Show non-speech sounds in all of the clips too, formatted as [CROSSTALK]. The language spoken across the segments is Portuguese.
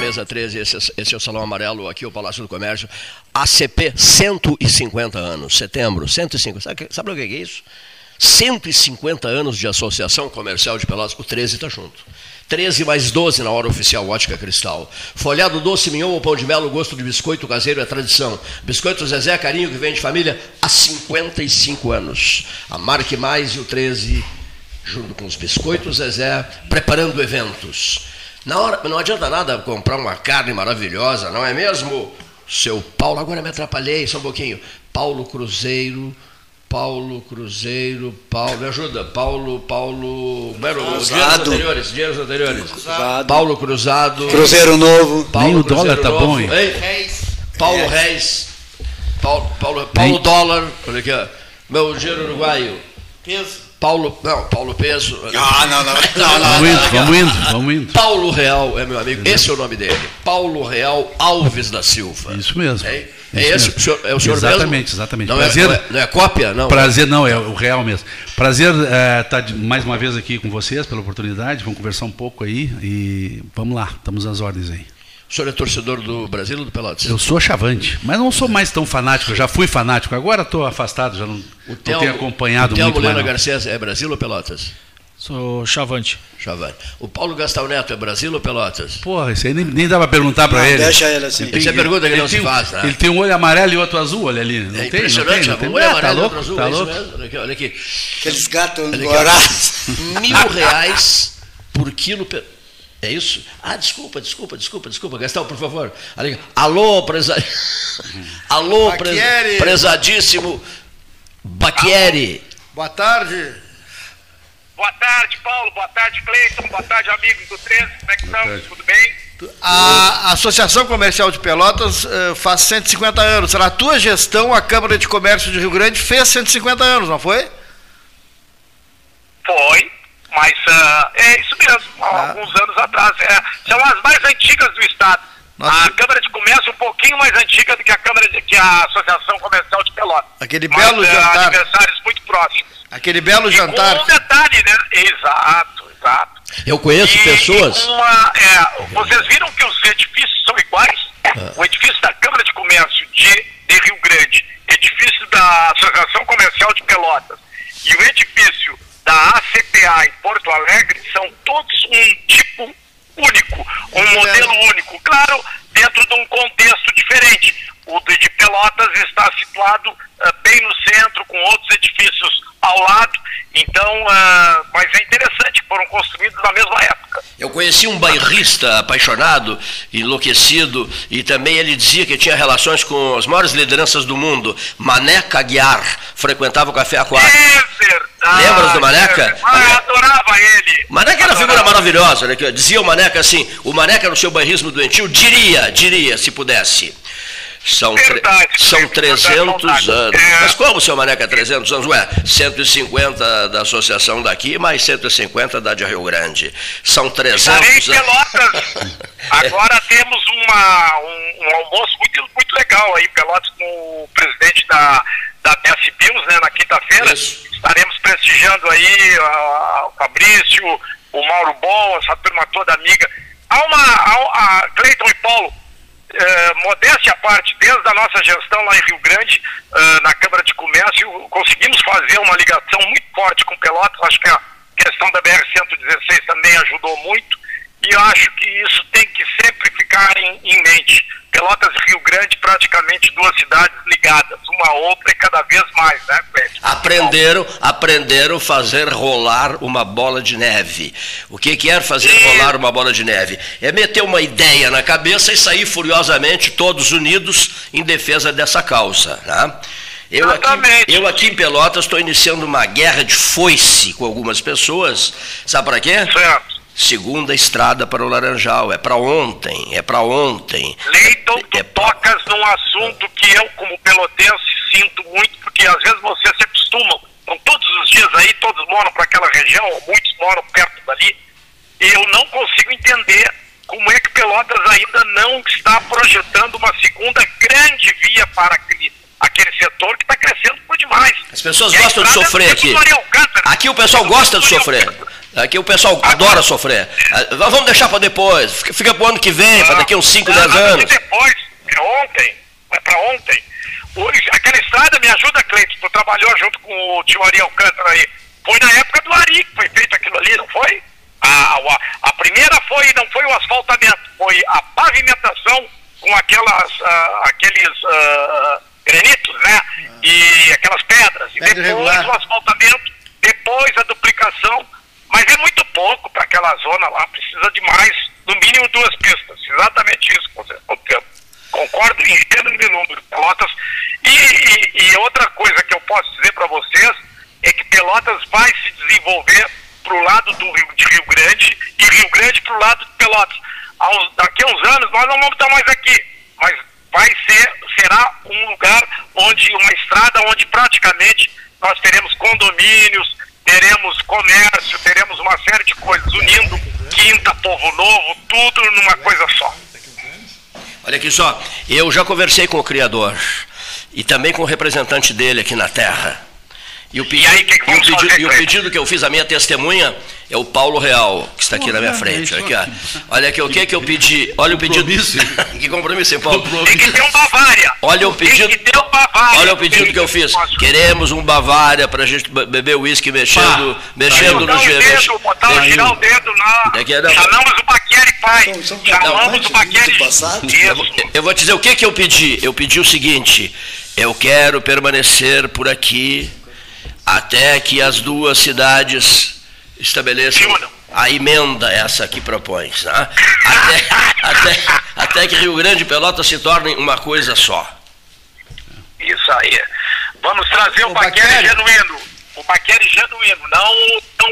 Mesa 13, esse, esse, é o Salão Amarelo, aqui o Palácio do Comércio. ACP, 150 anos, setembro, 150. Sabe, sabe o que é isso? 150 anos de Associação Comercial de Pelotas, o 13 está junto. 13 mais 12 na hora oficial, ótica cristal. Folhado doce, mignon ou pão de mel, gosto de biscoito caseiro é tradição. Biscoito Zezé, carinho que vem de família há 55 anos. A Marque Mais e o 13, junto com os biscoitos Zezé, preparando eventos. Na hora, não adianta nada comprar uma carne maravilhosa, não é mesmo? Seu Paulo, agora me atrapalhei, só um pouquinho. Paulo Cruzeiro, Paulo Cruzeiro, Paulo, me ajuda, Paulo, Paulo, Cruzado. dinheiros anteriores, dinheiros anteriores. Cruzado. Paulo Cruzado. Cruzeiro Novo. Paulo Nem o dólar tá novo. bom, hein? Reis. Paulo Reis. Paulo, Paulo, Paulo Dólar, olha aqui, ó. meu dinheiro uruguaio. Peso. Paulo, não, Paulo Peso. Ah, não, não. Não, não, Vamos indo, vamos indo, vamos indo. Paulo Real é meu amigo, esse é o nome dele. Paulo Real Alves da Silva. Isso mesmo. É, é Isso esse mesmo. o senhor, é o senhor Exatamente, mesmo? exatamente. Não, Prazer- é, não, é, não é cópia? Não. Prazer, não, é o real mesmo. Prazer estar mais uma vez aqui com vocês, pela oportunidade. Vamos conversar um pouco aí e vamos lá, estamos às ordens aí. O senhor é torcedor do Brasil ou do Pelotas? Eu sou chavante, mas não sou mais tão fanático. Eu já fui fanático, agora estou afastado, já não, não tenho acompanhado o Telmo muito mais. Lena não. Garcês é Brasil ou Pelotas? Sou chavante. Chavani. O Paulo Gastão Neto é Brasil ou Pelotas? Porra, isso aí nem, nem dá pra perguntar pra Não, ele. deixa ele assim. tem- Essa é pergunta que ele não se tem um- faz, né? Ele tem um olho amarelo e outro azul, olha ali. Não é tem, não impressionante, tem, não um tem. olho Ah, amarelo tá e louco, outro azul, tá é louco. Olha aqui, olha aqui. Aqueles gatos. Mil reais por quilo. pe- É isso? Ah, desculpa, desculpa, desculpa, desculpa. Gastão, por favor. Ali, Alô, presa... [LAUGHS] Alô. Baquieri. prezadíssimo Baquieri. Boa tarde. Boa tarde, Paulo. Boa tarde, Cleiton. Boa tarde, amigos do 13. Como é que estão? Tudo bem? A Associação Comercial de Pelotas eh, faz 150 anos. Na tua gestão, a Câmara de Comércio de Rio Grande fez 150 anos, não foi? Foi, mas ah, é isso mesmo. Há Ah. alguns anos atrás. É, são as mais antigas do Estado. Nossa. A Câmara de Comércio é um pouquinho mais antiga do que a Câmara de, que a Associação Comercial de Pelotas. Aquele Mas, belo ah, jantar. Adversários muito próximos. Aquele belo E jantar. com um detalhe, né? Exato, exato. Eu conheço E pessoas. uma, é, vocês viram que os edifícios são iguais? O edifício da Câmara de Comércio de, de Rio Grande, edifício da Associação Comercial de Pelotas e o edifício da ACPA em Porto Alegre são todos um tipo único, um modelo único. Claro, dentro de um contexto diferente. O de Pelotas está situado ah, bem no centro, com outros edifícios ao lado. Então, ah, mas é interessante foram construídos na mesma época. Eu conheci um bairrista apaixonado, enlouquecido, e também ele dizia que tinha relações com as maiores lideranças do mundo. Mané Caguiar frequentava o Café Aquário. É verdade. Lembras do Maneca? é. Ah, eu adorava ele. Maneca era uma figura maravilhosa, né? Dizia o Maneca assim, o Maneca no seu bairrismo doentio diria, diria, se pudesse. São, Verdade, são verdade, 300 verdade. anos. É. Mas como, seu Maneca, 300 anos? Ué, 150 da associação daqui, mais 150 da de Rio Grande. São 300 Estarei em anos. Pelotas. [LAUGHS] Agora temos uma, um, um almoço muito, muito legal aí, Pelotas, com o presidente da, da PS Bills, né, na quinta-feira. Estaremos prestigiando aí ah, o Fabrício, o Mauro Bom, essa turma toda amiga. Há uma. Há, a Cleiton e Paulo, eh, modéstia à parte, desde a nossa gestão lá em Rio Grande, eh, na Câmara de Comércio, conseguimos fazer uma ligação muito forte com Pelotas. Acho que a questão da BR-116 também ajudou muito. E acho que isso tem que sempre ficar em, em mente. Pelotas e Rio Grande, praticamente duas cidades ligadas, uma a outra e cada vez mais, né, Cleiton? Aprenderam, aprenderam a fazer rolar uma bola de neve. O que que é fazer rolar uma bola de neve? É meter uma ideia na cabeça e sair furiosamente todos unidos em defesa dessa causa. Né? Eu aqui, Exatamente. eu aqui em Pelotas estou iniciando uma guerra de foice com algumas pessoas. Sabe para quê? Certo. Segunda estrada para o Laranjal. É para ontem, é para ontem. Leiton, tu É- tocas num assunto que eu, como pelotense, sinto muito, porque às vezes vocês se acostumam. Então, todos os dias aí, todos moram para aquela região, ou muitos moram perto dali, e eu não consigo entender como é que Pelotas ainda não está projetando uma segunda grande via para aquele, aquele setor que está crescendo por demais. As pessoas E gostam de é sofrer aqui. Aqui o pessoal gosta de sofrer. Aqui o pessoal adora sofrer. Ah, Vamos deixar para depois. Fica, fica pro ano que vem, para daqui uns 5, Não, 10 mas anos. depois, é ontem, é para ontem. Hoje, aquela estrada, me ajuda, Cleiton, tu trabalhou junto com o tio Ari Alcântara aí. Foi na época do Ari que foi feito aquilo ali, não foi? A, a, a primeira foi, não foi o asfaltamento, foi a pavimentação com aquelas, ah, aqueles ah, granitos, né? E aquelas pedras. E Pedra depois irregular. o asfaltamento, depois a duplicação. Mas é muito pouco para aquela zona lá, precisa de mais, no mínimo duas pistas. Exatamente isso Concordo em gênero e número, Pelotas. E, e- e outra coisa que eu posso dizer para vocês é que Pelotas vai se desenvolver para o lado do Rio, de Rio Grande e Rio Grande para o lado de Pelotas. Daqui a uns anos nós não vamos estar mais aqui, mas vai ser, será um lugar onde, uma estrada onde praticamente nós teremos condomínios, teremos comércio, teremos uma série de coisas unindo Quinta, Povo Novo, tudo numa coisa só. Olha aqui só, eu já conversei com o criador e também com o representante dele aqui na terra. E o, pedi- aí, que que e o vamos pedido, e o que eu fiz, a minha testemunha, é o Paulo Real, que está aqui na minha frente. é Olha aqui, ó. Olha aqui, o que que eu pedi? Olha o pedido. Compromisso. [LAUGHS] que compromisso, hein, Paulo? Tem que ter um Bavária. Olha o pedido. Tem que ter um Bavária. Olha o pedido que eu fiz. Queremos um Bavária para a gente be- beber uísque mexendo, Pá, mexendo botar no o gelo. botar, girar o dedo na. É que era- Chamamos o Baqueri pai. São Chamamos o Baqueri. Eu vou te dizer o que, que eu pedi. Eu pedi o seguinte: eu quero permanecer por aqui até que as duas cidades estabeleçam a emenda essa que propões. Né? Até, até, até que Rio Grande e Pelotas se tornem uma coisa só. Isso aí. Vamos trazer o, O Baqueri genuíno. O Baqueri genuíno, não o, não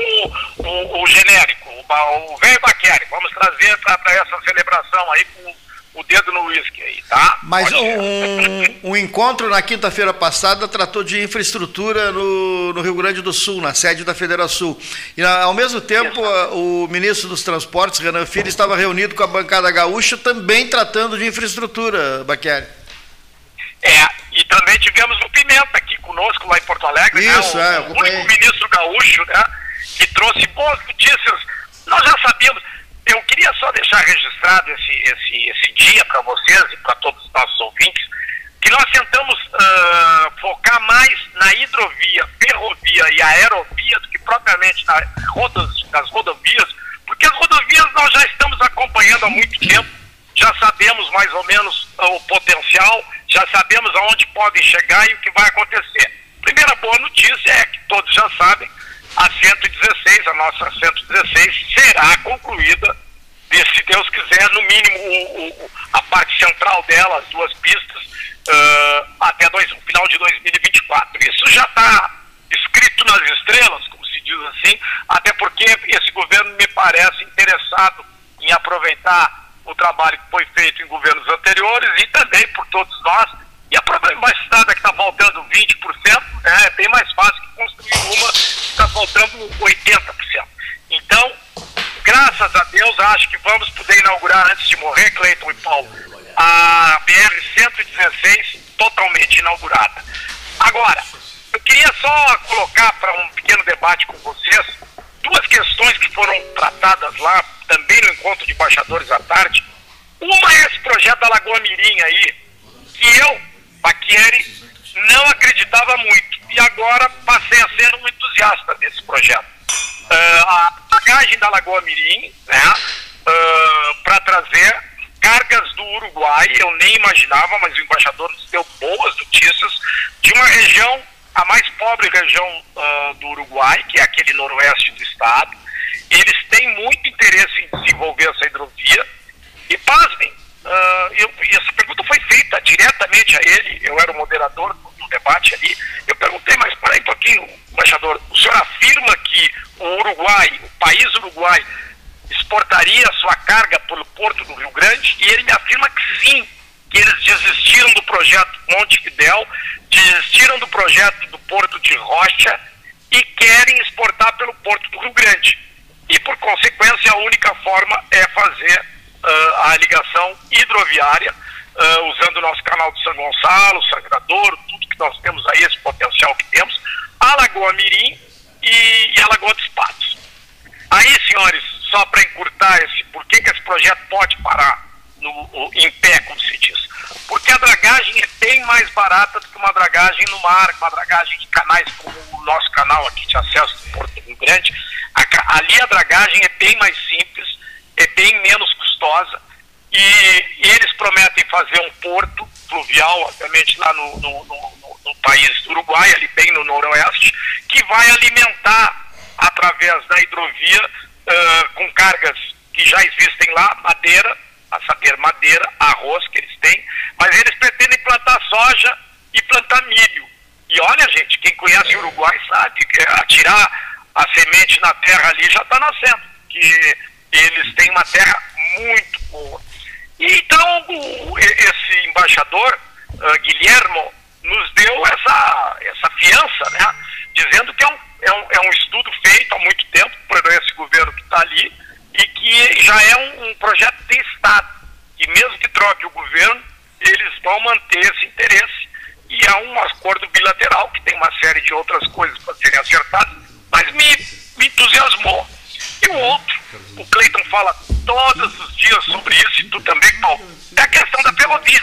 o, o, o genérico. O velho Baqueri. Vamos trazer para essa celebração aí com o dedo no uísque aí, tá? Mas um, um encontro na quinta-feira passada tratou de infraestrutura no, no Rio Grande do Sul, na sede da Federação. E na- ao mesmo tempo, a- o ministro dos Transportes, Renan Filho, estava reunido com a bancada gaúcha, também tratando de infraestrutura, Baqueri. É, e também tivemos o Pimenta aqui conosco lá em Porto Alegre, Isso, né? é, eu O, o acompanhei. único ministro gaúcho, né? Que trouxe boas notícias. Nós já sabíamos. Eu queria só deixar registrado esse, esse, esse dia para vocês e para todos os nossos ouvintes, que nós tentamos ah, focar mais na hidrovia, ferrovia e aerovia do que propriamente na rodas, nas rodovias, porque as rodovias nós já estamos acompanhando há muito tempo já sabemos mais ou menos o potencial, já sabemos aonde podem chegar e o que vai acontecer. Primeira boa notícia é que todos já sabem, a 116, a nossa 116, será concluída, se Deus quiser, no mínimo o- o- a parte central dela, as duas pistas, ah, até dois, o final de 2024. Isso já está escrito nas estrelas, como se diz assim, até porque esse governo me parece interessado em aproveitar o trabalho que foi feito em governos anteriores e também por todos nós. E a uma estrada que está faltando 20%, né, é bem mais fácil que construir uma que está faltando 80%. Então, graças a Deus, acho que vamos poder inaugurar antes de morrer, Cleiton e Paulo, a BR-116 totalmente inaugurada. Agora, eu queria só colocar para um pequeno debate com vocês duas questões que foram tratadas lá, também no encontro de embaixadores à tarde, Uma é esse projeto da Lagoa Mirim aí, que eu, Paquieri, não acreditava muito. E agora passei a ser um entusiasta desse projeto. Uh, a bagagem da Lagoa Mirim, né, uh, para trazer cargas do Uruguai, eu nem imaginava, mas o embaixador nos deu boas notícias de uma região, a mais pobre região uh, do Uruguai, que é aquele noroeste do estado. Eles têm muito interesse em desenvolver essa hidrovia. E pasmem, uh, eu, essa pergunta foi feita diretamente a ele, eu era o moderador do, do debate ali. Eu perguntei, mas para aí um pouquinho, embaixador, o senhor afirma que o Uruguai, o país Uruguai, exportaria sua carga pelo porto do Rio Grande e ele me afirma que sim, que eles desistiram do projeto Monte Fidel, desistiram do projeto do porto de Rocha e querem exportar pelo porto do Rio Grande. E por consequência a única forma é fazer a ligação hidroviária uh, usando o nosso canal de São Gonçalo, Sangradouro, tudo que nós temos aí, esse potencial que temos, a Lagoa Mirim e, e a Lagoa dos Patos. Aí, senhores, só para encurtar esse, por que, que esse projeto pode parar no, em pé, como se diz? Porque a dragagem é bem mais barata do que uma dragagem no mar, uma dragagem de canais como o nosso canal aqui de acesso do Porto Rio Grande. A, ali a dragagem é bem mais simples, é bem menos custosa e, eles prometem fazer um porto fluvial, obviamente lá no, no, no, no país do Uruguai, ali bem no noroeste, que vai alimentar através da hidrovia uh, com cargas que já existem lá, madeira, a saber, madeira, arroz que eles têm, mas eles pretendem plantar soja e plantar milho. E olha, gente, quem conhece o Uruguai sabe que atirar a semente na terra ali já está nascendo, que eles têm uma terra muito boa. Então, o, esse embaixador, uh, Guilhermo, nos deu essa, essa fiança, né? dizendo que é um é um, é um estudo feito há muito tempo por esse governo que está ali e que já é um, um projeto de Estado. E mesmo que troque o governo, eles vão manter esse interesse. E há um acordo bilateral, que tem uma série de outras coisas para serem acertadas, mas me, me entusiasmou. E o outro, o Cleiton fala todos os dias sobre isso, e tu também, Paulo, é a questão da ferrovia.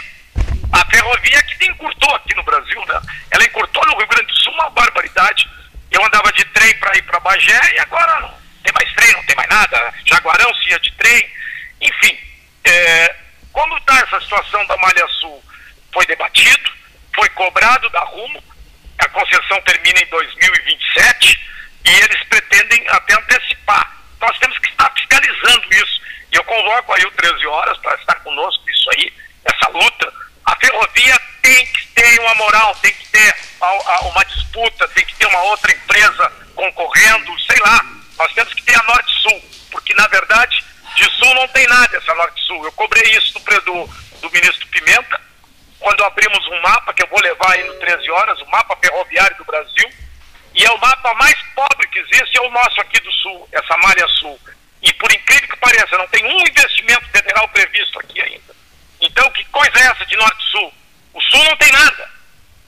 A ferrovia que encurtou aqui no Brasil, né? Ela encurtou no Rio Grande do Sul uma barbaridade. Eu andava de trem para ir para Bagé e agora não tem mais trem, não tem mais nada. Jaguarão se ia de trem. Enfim, é, como está essa situação da Malha Sul? Foi debatido, foi cobrado da Rumo, a concessão termina em 2027 e eles pretendem até antecipar. Nós temos que estar fiscalizando isso. E eu convoco aí o 13 horas para estar conosco nisso aí, essa luta. A ferrovia tem que ter uma moral, tem que ter uma disputa, tem que ter uma outra empresa concorrendo, sei lá. Nós temos que ter a Norte-Sul, porque na verdade de Sul não tem nada essa Norte-Sul. Eu cobrei isso do, do, do ministro Pimenta, quando abrimos um mapa, que eu vou levar aí no 13 horas, o mapa ferroviário do Brasil, e é o mapa mais pobre que existe, é o nosso aqui do Sul, essa malha Sul. E por incrível que pareça, não tem um investimento federal previsto aqui ainda. Então, que coisa é essa de Norte-Sul? O Sul não tem nada.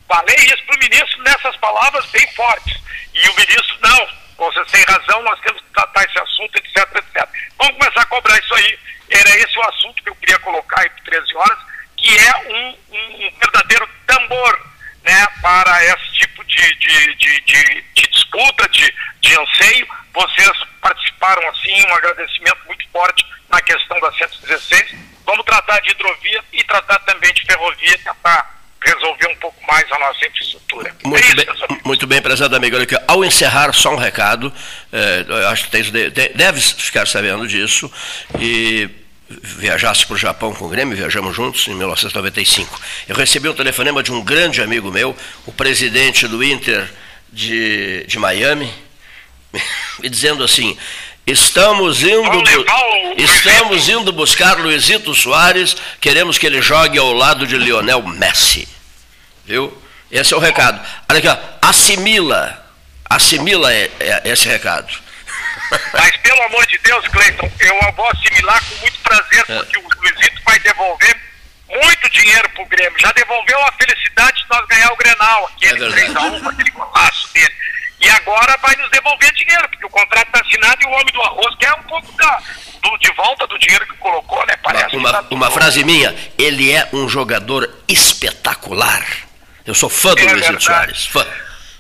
Falei isso para o ministro nessas palavras bem fortes. E o ministro, não, vocês têm razão, nós temos que tratar esse assunto, etc, etc. Vamos começar a cobrar isso aí. Era esse o assunto que eu queria colocar aí por 13 horas, que é um, um, um verdadeiro tambor né, para esse tipo de, de, de, de, de disputa, de, de anseio. Vocês participaram assim, um agradecimento muito forte na questão da 116. Vamos tratar de hidrovia e tratar também de ferrovia, tentar resolver um pouco mais a nossa infraestrutura. Muito, é isso, bem, muito bem, prezado amigo. Ao encerrar, só um recado, é, eu acho que tens, deves ficar sabendo disso, e viajasse para o Japão com o Grêmio, viajamos juntos em 1995. Eu recebi um telefonema de um grande amigo meu, o presidente do Inter de, de Miami, me [LAUGHS] dizendo assim, Estamos indo, estamos indo buscar Luizito Soares, queremos que ele jogue ao lado de Lionel Messi. Viu? Esse é o recado. Olha aqui, ó, assimila, assimila esse recado. Mas pelo amor de Deus, Cleiton, eu vou assimilar com muito prazer, é. porque o Luizito vai devolver muito dinheiro pro Grêmio. Já devolveu a felicidade de nós ganhar o Grenal, aquele é 3x1, aquele golaço dele. E agora vai nos devolver dinheiro, porque o contrato está assinado e o homem do arroz quer um pouco da, do, de volta do dinheiro que colocou, né? Parece Uma, tá uma frase minha, ele é um jogador espetacular. Eu sou fã do É Luizito. Soares. Fã.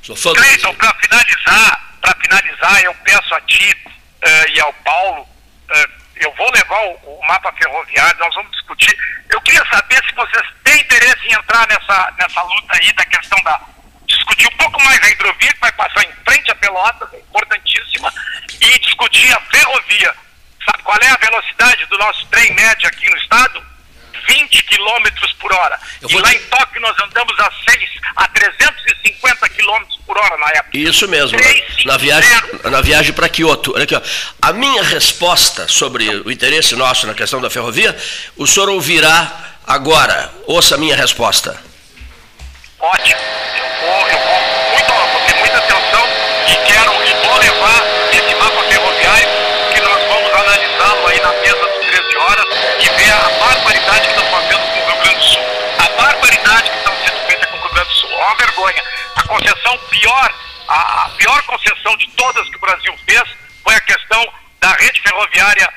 Sou fã do Cleiton, Luizito. para finalizar, para finalizar, eu peço a ti eh, e ao Paulo, eh, eu vou levar o, o mapa ferroviário, nós vamos discutir. Eu queria saber se vocês têm interesse em entrar nessa, nessa luta aí da questão da. discutir um pouco mais a hidrovia, que vai passar em frente à Pelotas, é importantíssima, e discutir a ferrovia. Sabe qual é a velocidade do nosso trem médio aqui no estado? 20 quilômetros por hora. Eu E vou lá em Tóquio nós andamos a 6, a 350 quilômetros por hora na época. Isso mesmo, Três, na, cinco, na viagem, na viagem para Kyoto. Olha aqui, ó. A minha resposta sobre o interesse nosso na questão da ferrovia, o senhor ouvirá agora. Ouça a minha resposta. Ótimo. Eu vou, eu vou, muito, vou ter muita atenção e quero barbaridade que está sendo feita com o Rio Grande do Sul. É uma vergonha. A concessão pior, a, a pior concessão de todas que o Brasil fez foi a questão da rede ferroviária,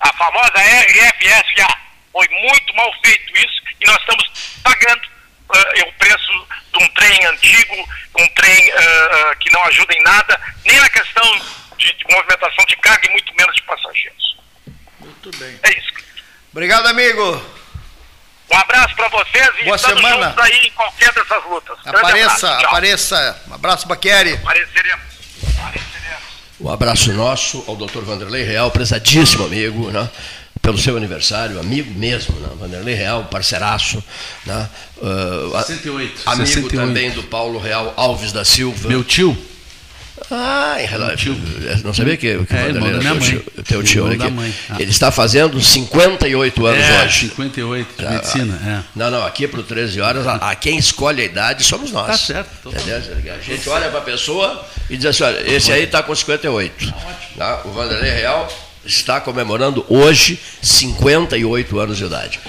a famosa RFSA. Foi muito mal feito isso e nós estamos pagando eh, o preço de um trem antigo, um trem eh, que não ajuda em nada, nem na questão de, de movimentação de carga e muito menos de passageiros. Muito bem. É isso. Obrigado, amigo. Um abraço para vocês e Boa estamos semana. juntos aí em qualquer dessas lutas. Apareça, abraço. Apareça. Um abraço, Baqueri. Apareceremos. Apareceremos. Um abraço nosso ao Dr. Vanderlei Real, prezadíssimo amigo, né? pelo seu aniversário, amigo mesmo, né? Vanderlei Real, parceiraço, né? Ah, a- 68. amigo 68. também do Paulo Real Alves da Silva. Meu tio? Ah, em relação. Não sabia que, que o É, irmão Vanderlei da minha teu mãe. tio, teu tio aqui. Ah. Ele está fazendo 58 anos é, hoje. 58, de Ah, medicina. É. Não, não, aqui para o 13 horas, a, a quem escolhe a idade somos nós. Tá certo? A gente olha para a pessoa e diz assim: olha, esse aí está com 58. Tá? O Vanderlei Real está comemorando hoje 58 anos de idade.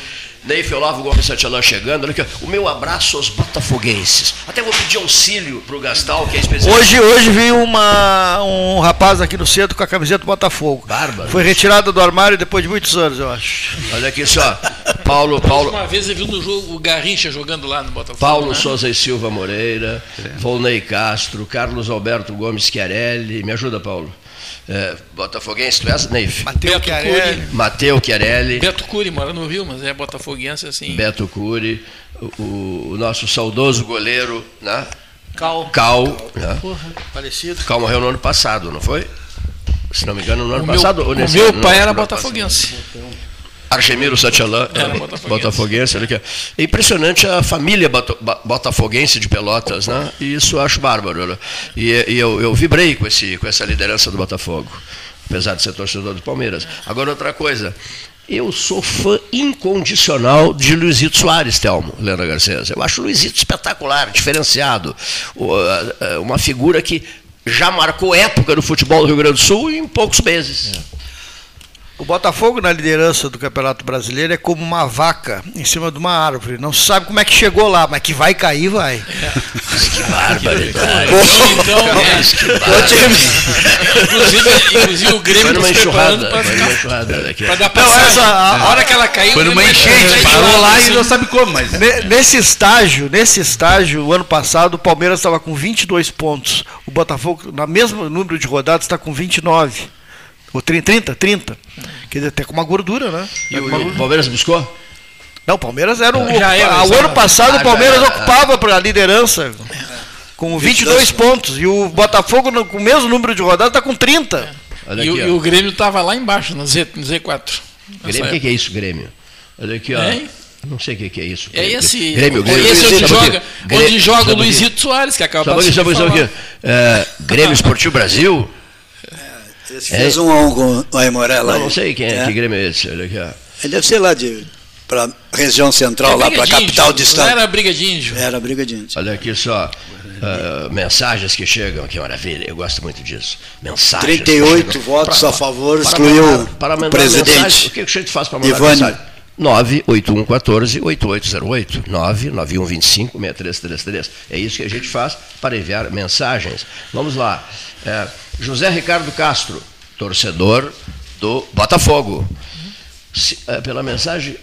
Neif Olavo Gomes Santillan chegando. Olha aqui, o meu abraço aos botafoguenses. Até vou pedir auxílio para o Gastal, que é especialista. Hoje, hoje veio uma, um rapaz aqui no centro com a camiseta do Botafogo. Bárbaro. Foi retirado do armário depois de muitos anos, eu acho. Olha aqui só. Paulo, Paulo, Uma vez você viu no jogo o Garrincha jogando lá no Botafogo. Paulo né? Souza e Silva Moreira, Volney Castro, Carlos Alberto Gomes Chiarelli. Me ajuda, Paulo. É, Botafoguense, tu és, Neif? Mateu Beto Chiarelli. Mateu Chiarelli, Beto Cury mora no Rio, mas é botafoguense assim. Beto Cury, o, o nosso saudoso goleiro, né? Cal. Cal. Né? Parecido. Cal morreu no ano passado, não foi? Se não me engano, no ano O meu, passado. ou o meu ano? pai era botafoguense. Argemiro Santillan, Era era botafoguense. botafoguense. olha aqui. É impressionante a família botafoguense de Pelotas, né? E isso eu acho bárbaro. né? E, e eu, eu vibrei com, esse, com essa liderança do Botafogo, apesar de ser torcedor do Palmeiras. Agora, outra coisa. Eu sou fã incondicional de Luizito Soares, Telmo, Leandro Garcês. Eu acho o Luizito espetacular, diferenciado. Uma figura que já marcou época no futebol do Rio Grande do Sul em poucos meses. O Botafogo na liderança do Campeonato Brasileiro é como uma vaca em cima de uma árvore. Não se sabe como é que chegou lá, mas que vai cair, vai. [LAUGHS] Que barbaridade. Então, Mas que inclusive, inclusive o Grêmio Foi preparando enxurrada. para enxurrada. dar Não, passagem. essa, a, hora que ela caiu, Foi o numa Grêmio enchente, parou lá e não sabe como, mas. Ne- Nesse estágio, nesse estágio, o ano passado, o Palmeiras estava com 22 pontos. O Botafogo, na mesmo número de rodadas, está com 29. Ou 30, 30, 30. Quer dizer, até com uma gordura, né? E o, uma e o gordura. Palmeiras buscou? Não, o Palmeiras era o. Já era, o ano passado Ah, o Palmeiras era. ocupava para a liderança. Com 22 pontos. E o Botafogo, no- com o mesmo número de rodadas, está com 30. Olha E, o- aqui, e o Grêmio estava lá embaixo, no, Z, no Z4. Grêmio, o que, que é isso, Grêmio? Olha aqui, ó. Hein? Não sei o que, que é isso. É esse, Grêmio, é Grêmio. esse onde joga, aqui? Onde joga o aqui? Luizito Soares, que acaba aqui, sabe aqui, sabe aqui? É, Grêmio Esportivo Brasil? Esse fez um a um com o. Não, aí. não sei quem é, É. que Grêmio é esse. Olha. Ele deve ser lá de para região central, É lá para de capital do estado. era briga de índio. Era briga de índio. Olha aqui só. ah, mensagens que chegam, que maravilha, eu gosto muito disso. Mensagens. 38 que chegam. votos Pra- a favor, para excluiu mandar- para o mandar mensagem, presidente. o que, que a gente faz para mandar Ivani. mensagem? 98114-8808, 99125-6333. É isso que a gente faz para enviar mensagens. Vamos lá. É, José Ricardo Castro, torcedor do Botafogo. Se, é, pela mensagem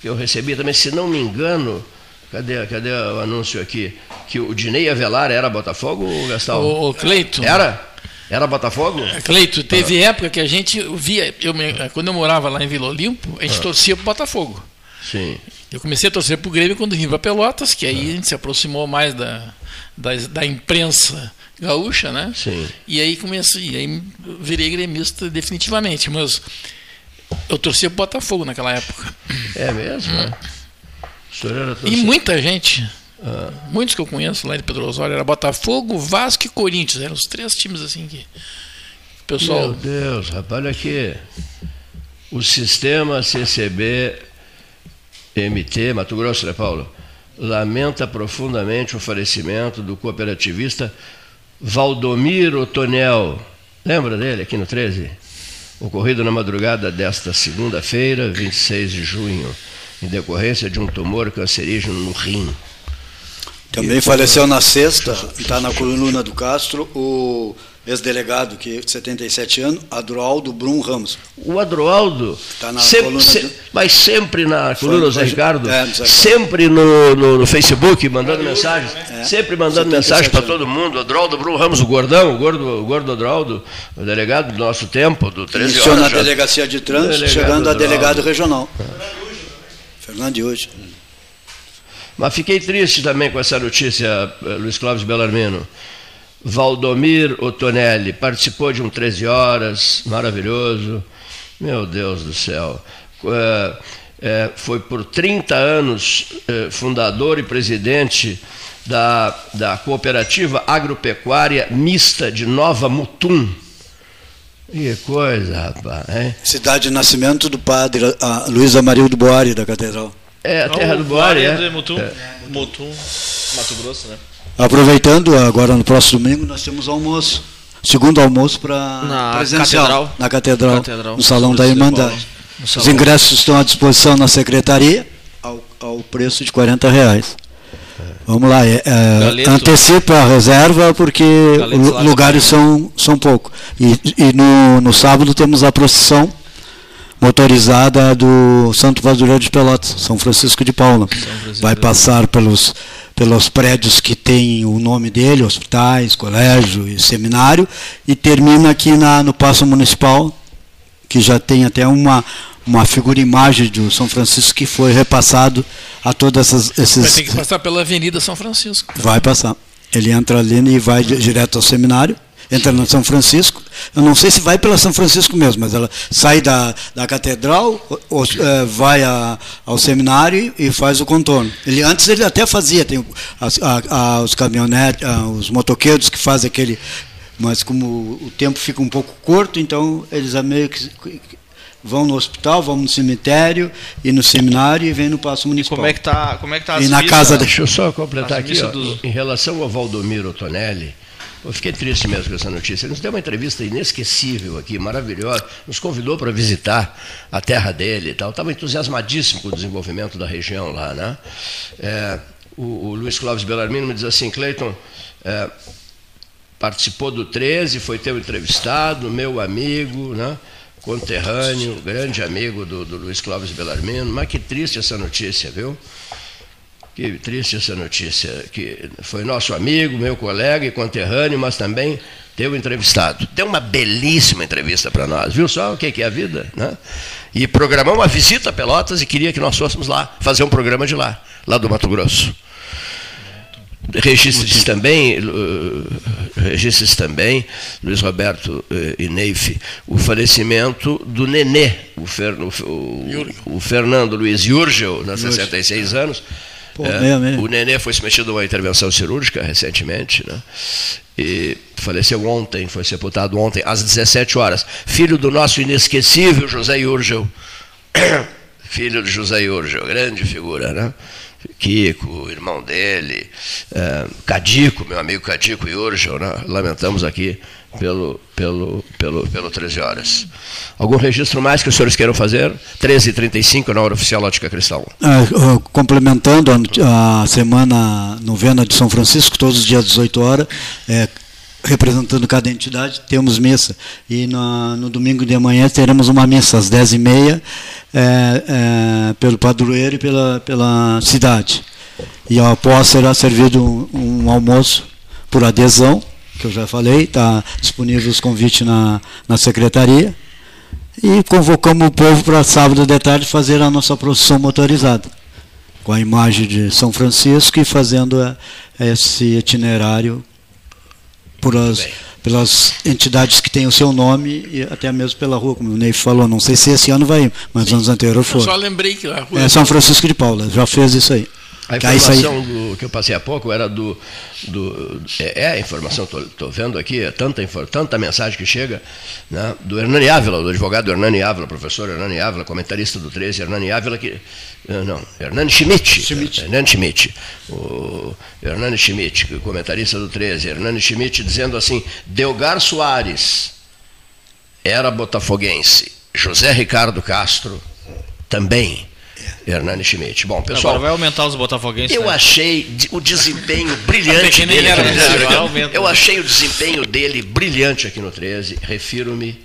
que eu recebi também, se não me engano, cadê, cadê o anúncio aqui? Que o Dinei Avelar era Botafogo, Gastão? O, o Cleito. Era? Era Botafogo? Cleito, teve época que a gente via, eu quando eu morava lá em Vila Olimpo, a gente torcia pro Botafogo. Sim. Eu comecei a torcer pro Grêmio quando vim para Pelotas, que aí a gente se aproximou mais da, da, da imprensa gaúcha, né? Sim. E aí comecei, aí virei gremista definitivamente, mas eu torcia pro Botafogo naquela época. É mesmo? era E muita gente, muitos que eu conheço lá de Pedro Osório, era Botafogo, Vasco e Corinthians, eram os três times assim que pessoal Meu Deus, rapaz, olha aqui. O sistema CCB MT, Mato Grosso, né, Paulo? Lamenta profundamente o falecimento do cooperativista Valdomiro Tonel. Lembra dele aqui no 13? Ocorrido na madrugada desta segunda-feira, 26 de junho, em decorrência de um tumor cancerígeno no rim. Também faleceu na sexta, está na coluna do Castro, o ex-delegado, que de 77 anos, Adroaldo Brum Ramos. O Adroaldo, Tá na sempre- coluna se- do- mas sempre na coluna Zé Ricardo, é, sempre no, no- no Facebook, mandando mensagens, É. sempre mandando 77 mensagem para todo mundo. Adroaldo Brum Ramos, o gordão, o gordo, o gordo Adroaldo, o delegado do nosso tempo, do 13 Iniciou horas. na já. delegacia de trânsito, chegando a delegado regional. Fernando de hoje. Mas fiquei triste também com essa notícia, eh, Luiz Clóvis Bellarmino. Valdomir Otonelli participou de um 13 horas, maravilhoso. Meu Deus do céu. Eh, eh, foi por 30 anos eh, fundador e presidente da, da cooperativa agropecuária mista de Nova Mutum. Que coisa, rapaz. Hein? Cidade de nascimento do padre a, Luiz Amarildo Boari, da Catedral. É a terra do Boari é é? de Mutum, Mutum, Mato Grosso, né? Aproveitando, agora no próximo domingo, nós temos almoço. Segundo almoço para Na presencial. catedral. Na catedral, Catedral. no Salão da Irmandade. Os ingressos estão à disposição na secretaria, ao, ao preço de 40 reais. Vamos lá, é, é, antecipa a reserva porque Galeto lugares são, são poucos. E, e no, no sábado temos a procissão motorizada do Santo Padroeiro de Pelotas, São Francisco de Paula. Vai passar pelos, pelos prédios que têm o nome dele, hospitais, colégio e seminário, e termina aqui na, no Paço Municipal, que já tem até uma, uma figura imagem do São Francisco que foi repassado a todos essas, vai esses. ter que passar pela Avenida São Francisco. Vai passar. Ele entra ali e vai di- direto ao seminário, entra no São Francisco. Eu não sei se vai pela São Francisco mesmo, mas ela sai da, da catedral, o- o- eh, vai a- ao seminário e faz o contorno. Ele antes ele até fazia, tem a- a- os caminhonetes, a- os motoqueiros que fazem aquele, mas como o tempo fica um pouco curto, então eles a meio que vão no hospital, vão no cemitério e no seminário e vêm no passo E municipal. como é que tá, como é que tá E na missas? casa da- Deixa eu só completar aqui, ó, dos- em relação ao Valdomiro Tonelli, eu fiquei triste mesmo com essa notícia. Ele nos deu uma entrevista inesquecível aqui, maravilhosa, nos convidou para visitar a terra dele e tal. Estava entusiasmadíssimo com o desenvolvimento da região lá, né? É, o, o Luiz Clóvis Bellarmino me diz assim, Cleiton, é, participou do 13, foi teu entrevistado, meu amigo, né? conterrâneo, grande amigo do, do Luiz Clóvis Bellarmino, mas que triste essa notícia, viu? Que triste essa notícia, que foi nosso amigo, meu colega e conterrâneo, mas também teu entrevistado. Deu uma belíssima entrevista para nós, viu só o que é a vida? Né? E programou uma visita a Pelotas e queria que nós fôssemos lá, fazer um programa de lá, lá do Mato Grosso. Registre-se também, uh, também, Luiz Roberto uh, e Neif, o falecimento do Nenê, o, Fer, o, o, o Fernando Luiz Yurgel, de 66 anos. Pô, É, meia, meia. O Nenê foi submetido a uma intervenção cirúrgica recentemente, né? E faleceu ontem, foi sepultado ontem, às 17 horas. Filho do nosso inesquecível José Yurgel. [COUGHS] Filho de José Yurgel, grande figura, né? Kiko, irmão dele, eh, Cadico, meu amigo Cadico Yurgel, né? Lamentamos aqui pelo, pelo, pelo, pelo 13 horas. Algum registro mais que os senhores queiram fazer? 13h35 na hora oficial Ótica Cristal. Ah, complementando a, a semana novena de São Francisco, todos os dias às 18 horas, é, representando cada entidade, temos missa. E no, no domingo de manhã teremos uma missa às 10h30 é, é, pelo padroeiro e pela, pela cidade. E após será servido um, um almoço por adesão, que eu já falei, está disponível os convites na, na secretaria. E convocamos o povo para sábado de tarde fazer a nossa procissão motorizada, com a imagem de São Francisco e fazendo é, esse itinerário por as, pelas entidades que têm o seu nome e até mesmo pela rua, como o Ney falou. Não sei se esse ano vai, mas Sim. anos anteriores foram. Eu só lembrei que a rua. É São Francisco de Paula, já fez isso aí. A informação aí... do, que eu passei há pouco era do. do é, é a informação, estou vendo aqui, é tanta, tanta mensagem que chega, né, do Hernani Ávila, do advogado Hernani Ávila, professor Hernani Ávila, comentarista do 13, Hernani Ávila, que. Eh, não, Hernani Schmidt. Schmidt. Hernani Schmidt. O Hernani Schmidt, comentarista do 13. Hernani Schmidt dizendo assim: Delgar Soares era botafoguense. José Ricardo Castro também Hernani Schmidt. Bom, pessoal. Agora vai aumentar os botafoguenses. Eu né? achei o desempenho [LAUGHS] brilhante dele. Aqui no eu achei o desempenho dele brilhante aqui no 13. Refiro-me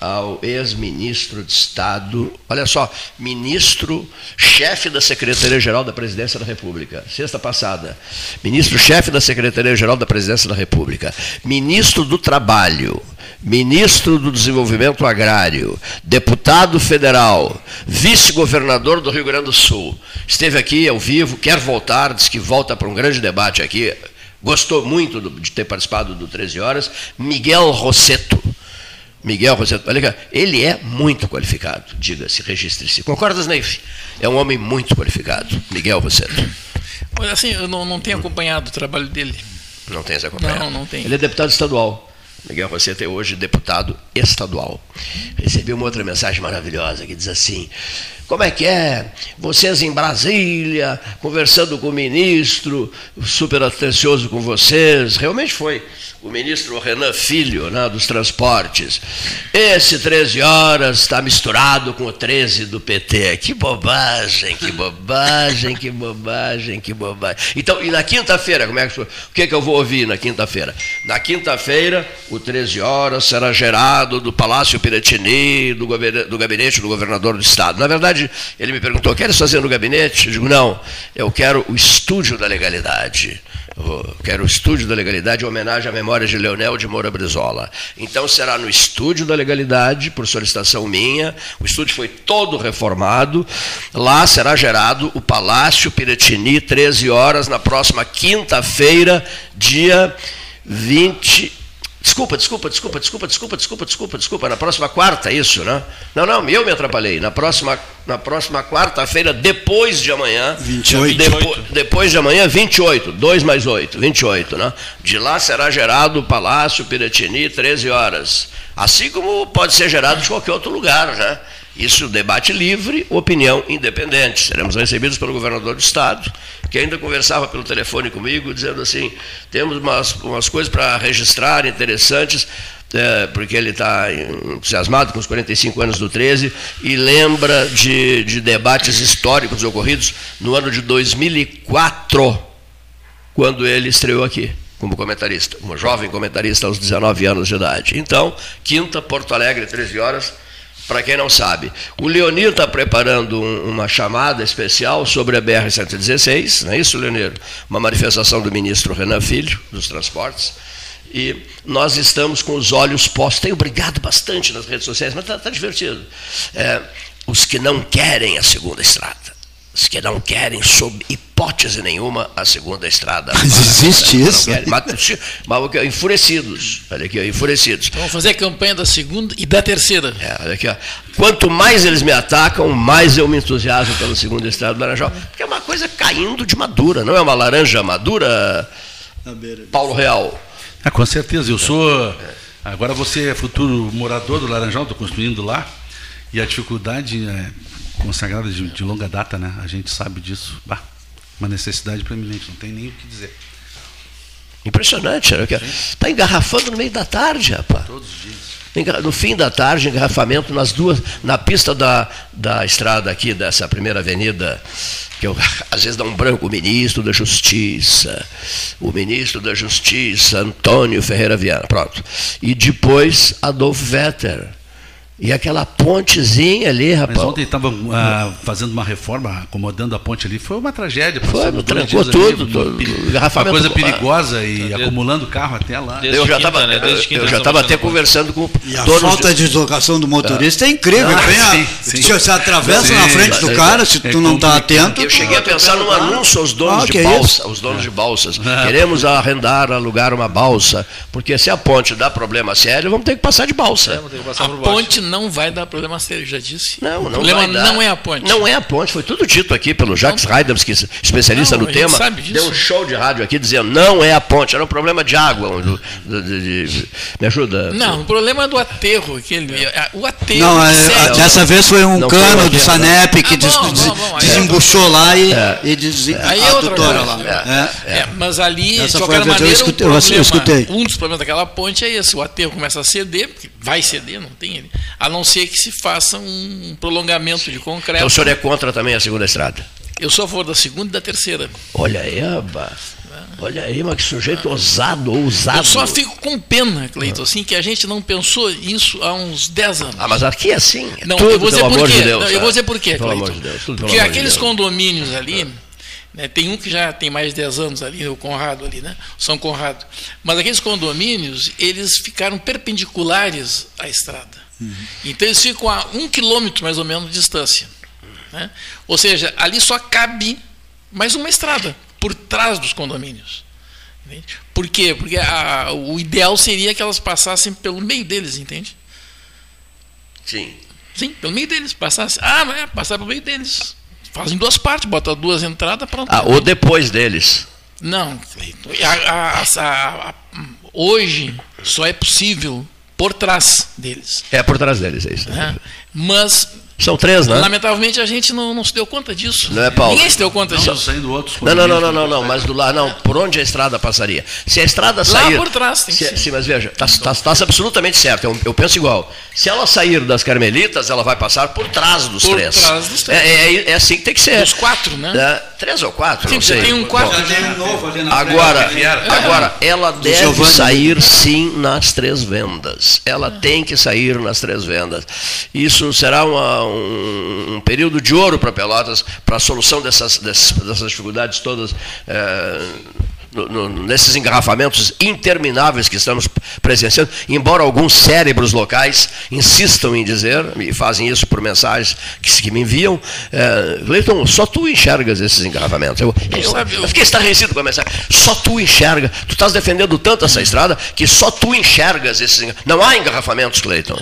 ao ex-ministro de Estado, olha só, ministro chefe da Secretaria-Geral da Presidência da República, sexta passada, ministro-chefe da Secretaria-Geral da Presidência da República, ministro do Trabalho, ministro do Desenvolvimento Agrário, deputado federal, vice-governador do Rio Grande do Sul. Esteve aqui ao vivo, quer voltar, diz que volta para um grande debate aqui. Gostou muito de ter participado do 13 Horas. Miguel Rosseto. Miguel olha cá, ele é muito qualificado, diga-se, registre-se. Concordas, Neif? É um homem muito qualificado, Miguel Rosseto. Assim, eu não, não tenho acompanhado o trabalho dele. Não tem acompanhado? Não, não tem. Ele é deputado estadual. Miguel Rosseto é hoje deputado estadual. Recebi uma outra mensagem maravilhosa que diz assim: como é que é? Vocês em Brasília, conversando com o ministro, super atencioso com vocês. Realmente foi o ministro Renan Filho, né, dos transportes. Esse 13 horas está misturado com o 13 do PT. Que bobagem, que bobagem, que bobagem, que bobagem. Então, e na quinta-feira, como é que o que, é que eu vou ouvir na quinta-feira? Na quinta-feira, o 13 horas será gerado do Palácio Piratini, do, do gabinete do governador do estado. Na verdade, ele me perguntou: queres fazer no gabinete? Eu digo: não, eu quero o estúdio da legalidade. Eu quero o estúdio da legalidade em homenagem à memória de Leonel de Moura Brizola. Então será no estúdio da legalidade, por solicitação minha. O estúdio foi todo reformado. Lá será gerado o Palácio Piratini, 13 horas, na próxima quinta-feira, dia 20 Desculpa, desculpa, desculpa, desculpa, desculpa, desculpa, desculpa, desculpa. Na próxima quarta, isso, né? Não, não, eu me atrapalhei. Na próxima, na próxima quarta-feira, depois de amanhã. 28. Depo, depois de amanhã, 28. 2 mais 8, 28, né? De lá será gerado o Palácio Piratini, 13 horas. Assim como pode ser gerado de qualquer outro lugar, né? Isso, debate livre, opinião independente. Seremos recebidos pelo governador do Estado, que ainda conversava pelo telefone comigo, dizendo assim: temos umas, umas coisas para registrar interessantes, é, porque ele está entusiasmado com os 45 anos do 13 e lembra de, de debates históricos ocorridos no ano de 2004, quando ele estreou aqui como comentarista, como jovem comentarista aos 19 anos de idade. Então, quinta, Porto Alegre, 13 horas para quem não sabe. O Leonir está preparando um, uma chamada especial sobre a BR-116, não é isso, Leonir? Uma manifestação do ministro Renan Filho, dos Transportes. E nós estamos com os olhos postos. Tenho brigado bastante nas redes sociais, mas está tá divertido. É, os que não querem a segunda estrada que não querem, sob hipótese nenhuma, a segunda estrada. Mas existe isso? Querem, mas, mas, enfurecidos. Olha aqui, enfurecidos. Então, vamos fazer a campanha da segunda e da terceira. É, olha aqui, ó. Quanto mais eles me atacam, mais eu me entusiasmo pela segunda estrada do Laranjal. Porque é uma coisa caindo de madura, não é uma laranja madura, Paulo Real? Ah, com certeza. Eu sou. Agora você é futuro morador do Laranjal, estou construindo lá. E a dificuldade é consagrada de, de, longa data, né? A gente sabe disso. Bah, uma necessidade preeminente, não tem nem o que dizer. Impressionante, está engarrafando no meio da tarde, rapaz. Todos os dias. No fim da tarde, engarrafamento nas duas, na pista da, da estrada aqui, dessa primeira avenida, que eu, [LAUGHS] às vezes dá um branco, o ministro da Justiça, o ministro da Justiça, Antônio Ferreira Viana, pronto. E depois Adolfo Vetter e aquela pontezinha ali, rapaz. Mas ontem estavam ah, fazendo uma reforma, acomodando a ponte ali. Foi uma tragédia. Foi, trancou tudo. Ali, tudo uma coisa perigosa e acumulando carro até lá. Desde eu já estava né? eu já estava até conversando com E a falta de deslocação do motorista é, é incrível. Ah, sim, sim. Se você atravessa sim, na frente do cara, se tu não está atento. Eu cheguei a pensar num anúncio aos donos ah, de balsa, aos donos de balsas. Ah. Queremos arrendar, alugar uma balsa, porque se a ponte dá problema sério, vamos ter que passar de balsa. É, a ponte não vai dar problema sério, já disse. Não, não o problema vai dar. não é a ponte. Não é a ponte, foi tudo dito aqui pelo Jacques Reidams, que é especialista não, no tema. Deu um show de rádio aqui dizendo não é a ponte, era um problema de água. Do, do, de, de, me ajuda? Não, o problema é do aterro. Aquele, o aterro. Não, é, dessa vez foi um não cano foi do Sanep que ah, des, bom, des, bom, desembuchou lá e, é. e des, aí é outra coisa. lá. É, é. é, mas ali, Essa de qualquer maneira, eu escutei, problema, eu escutei. um dos problemas daquela ponte é esse: o aterro começa a ceder, vai ceder, não tem ele, a não ser que se faça um prolongamento de concreto. Então o senhor é contra também a segunda estrada? Eu sou a favor da segunda e da terceira. Olha aí, aba. Olha aí, mas que sujeito ousado, ousado. Eu só fico com pena, Cleiton, assim, que a gente não pensou isso há uns 10 anos. Ah, mas aqui é assim. É não, tudo, eu vou dizer por quê. De Deus, não, eu vou dizer por quê, Cleiton. De Deus, Porque aqueles de condomínios ali, né, tem um que já tem mais de 10 anos ali, o Conrado ali, né? São Conrado. Mas aqueles condomínios, eles ficaram perpendiculares à estrada. Uhum. Então eles ficam a um quilômetro mais ou menos de distância. Né? Ou seja, ali só cabe mais uma estrada por trás dos condomínios. Entende? Por quê? Porque a, o ideal seria que elas passassem pelo meio deles, entende? Sim. Sim, pelo meio deles. Passassem. Ah, é, passar pelo meio deles. Fazem duas partes, bota duas entradas, pronto. Ah, ou depois deles. Não. A, a, hoje só é possível por trás deles. É por trás deles, é isso. É. Mas são três, né? Lamentavelmente a gente não, não se deu conta disso. Não é, Paulo? Ninguém se deu conta disso. saindo outros não, não, não, não, não, não, mas do lado, não, por onde a estrada passaria? Se a estrada sair. Lá por trás, tem se, Sim, mas veja, está tá, tá, tá absolutamente certo, eu, eu, penso igual. Se ela sair das Carmelitas, ela vai passar por trás dos por três. Por trás dos três. É, é, é, assim que tem que ser. Dos quatro, né? É, três ou quatro, Sim, não sei. tem um quatro. Bom, agora, agora, ela deve sair sim nas três vendas. Ela tem que sair nas três vendas. Isso será uma, um um período de ouro para Pelotas, para a solução dessas, dessas, dessas dificuldades todas. É, no, no, nesses engarrafamentos intermináveis que estamos presenciando, embora alguns cérebros locais insistam em dizer, e fazem isso por mensagens que, que me enviam, é, Leiton, só tu enxergas esses engarrafamentos. Eu, eu, eu fiquei estarrecido com a mensagem. Só tu enxerga. Tu estás defendendo tanto essa estrada que só tu enxergas esses Não há engarrafamentos, Cleiton.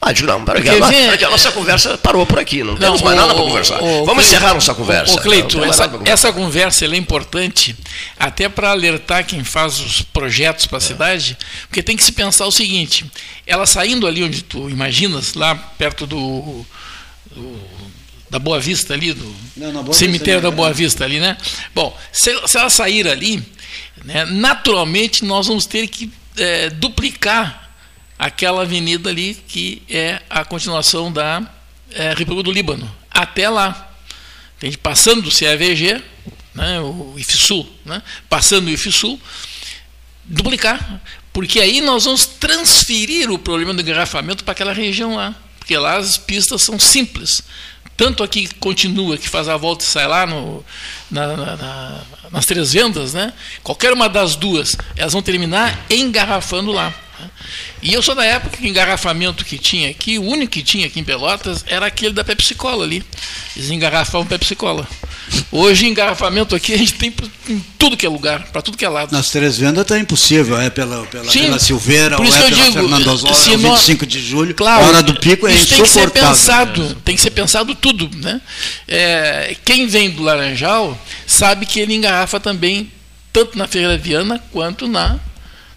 Ah, digo, não, que, a, a nossa conversa parou por aqui, não, não temos mais o, nada para conversar. O, Vamos encerrar nossa conversa. O, Cleiton, essa, essa conversa é importante até para alertar quem faz os projetos para a é. cidade, porque tem que se pensar o seguinte: ela saindo ali onde tu imaginas, lá perto do, do da Boa Vista ali, do Não, cemitério da Boa Vista ali, né? Bom, se, se ela sair ali, né, naturalmente nós vamos ter que é, duplicar aquela avenida ali que é a continuação da é, República do Líbano, até lá. Entende? Passando do CAVG, né, o IFSUL, né, passando o IFSUL, duplicar, porque aí nós vamos transferir o problema do engarrafamento para aquela região lá, porque lá as pistas são simples. Tanto aqui que continua, que faz a volta e sai lá no, na, na, na, nas três vendas, né? qualquer uma das duas, elas vão terminar engarrafando lá. E eu sou da época que o engarrafamento que tinha aqui, o único que tinha aqui em Pelotas, era aquele da Pepsi Cola ali. Eles engarrafavam Pepsi Cola. Hoje, engarrafamento aqui, a gente tem em tudo que é lugar, para tudo que é lado. Nas três vendas está impossível, é pela, pela, Sim, pela Silveira, ou é pela digo, Fernando Osório, 25 de julho, claro, a hora do pico é isso insuportável. Tem que ser pensado, tem que ser pensado tudo. Né? É, quem vem do Laranjal sabe que ele engarrafa também, tanto na Feira Viana quanto na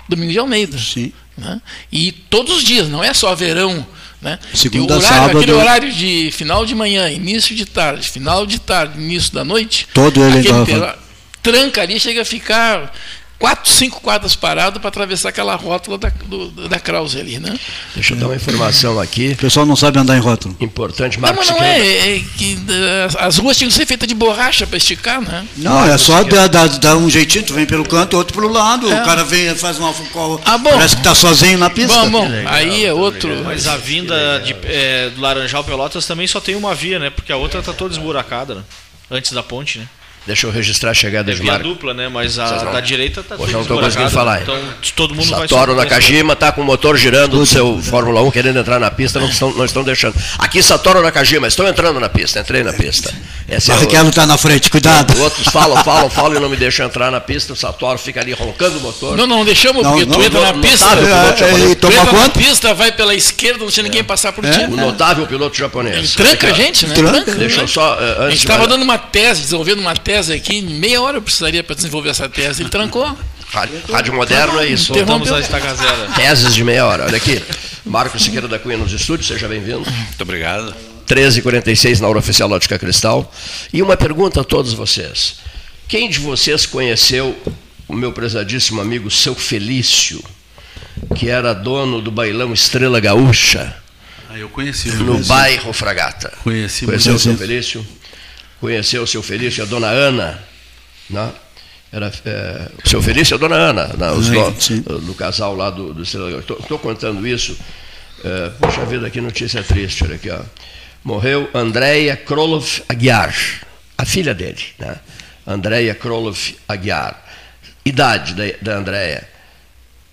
Domingo de Almeida. Sim. Né? E todos os dias, não é só verão. Né? Segunda, horário, sábado, aquele horário de final de manhã, início de tarde, final de tarde, início da noite. Todo ele aquele tranca ali chega a ficar quatro, cinco quadras parado para atravessar aquela rótula da, do, da Krause ali, né? Deixa eu dar uma informação aqui. O pessoal não sabe andar em rótulo. Importante, Não, Marcos mas não Siqueira. é, é que eh, as ruas tinham que ser feitas de borracha para esticar, né? Não, é só dar, dar, dar um jeitinho, tu vem pelo canto, outro pelo lado, É. o cara vem e faz uma fucol, Ah, bom. parece que tá sozinho na pista. Bom, bom, aí é outro. Mas a vinda de, é, do Laranjal Pelotas também só tem uma via, né? Porque a outra tá toda esburacada, né? Antes da ponte, né? Deixa eu registrar a chegada É de dupla, né? Mas a Vocês não- da direita tá Hoje não tô conseguindo falar, Então todo mundo vai Satoru Nakajima está com o motor girando do seu Fórmula 1 querendo entrar na pista, não estão, não estão deixando. Aqui Satoru Nakajima, estou entrando na pista, entrei na pista. Esse é o- Barrichello tá na frente, cuidado. Outros falam, falam, falam e não me deixam entrar na pista. O Satoru fica ali roncando o motor. Não, não, deixamos, Não, porque não, tu entra não, na pista. notável, piloto É, japonês. ele Tu toma entra na pista, vai pela esquerda, não deixa ninguém passar por ti. O notável piloto japonês. Ele tranca a gente, né? Tranca. Deixa eu só. eh, A gente estava dando uma tese, desenvolvendo uma tese aqui, em meia hora eu precisaria para desenvolver essa tese. Ele trancou. Rádio, rádio moderno é isso. Voltamos a estaca zero. Teses de meia hora. Olha aqui. Marcos Siqueira da Cunha nos estúdios, seja bem-vindo. Muito obrigado. 13h46 na hora oficial Ótica Cristal. E uma pergunta a todos vocês. Quem de vocês conheceu o meu prezadíssimo amigo Seu Felício, que era dono do bailão Estrela Gaúcha, Ah, eu conheci. no bairro Fragata? Conheci, Conheceu o Seu Felício? Conheceu o Seu Felício e a Dona Ana? Né? Era, é, o Seu Felício e a Dona Ana, né? os Sim, do, do casal lá do, do Estrela. Estou contando isso. É, puxa vida, que notícia triste, olha aqui, ó. Morreu Andréia Krolov Aguiar, a filha dele, né? Andréia Krolov Aguiar. Idade da, da Andréia,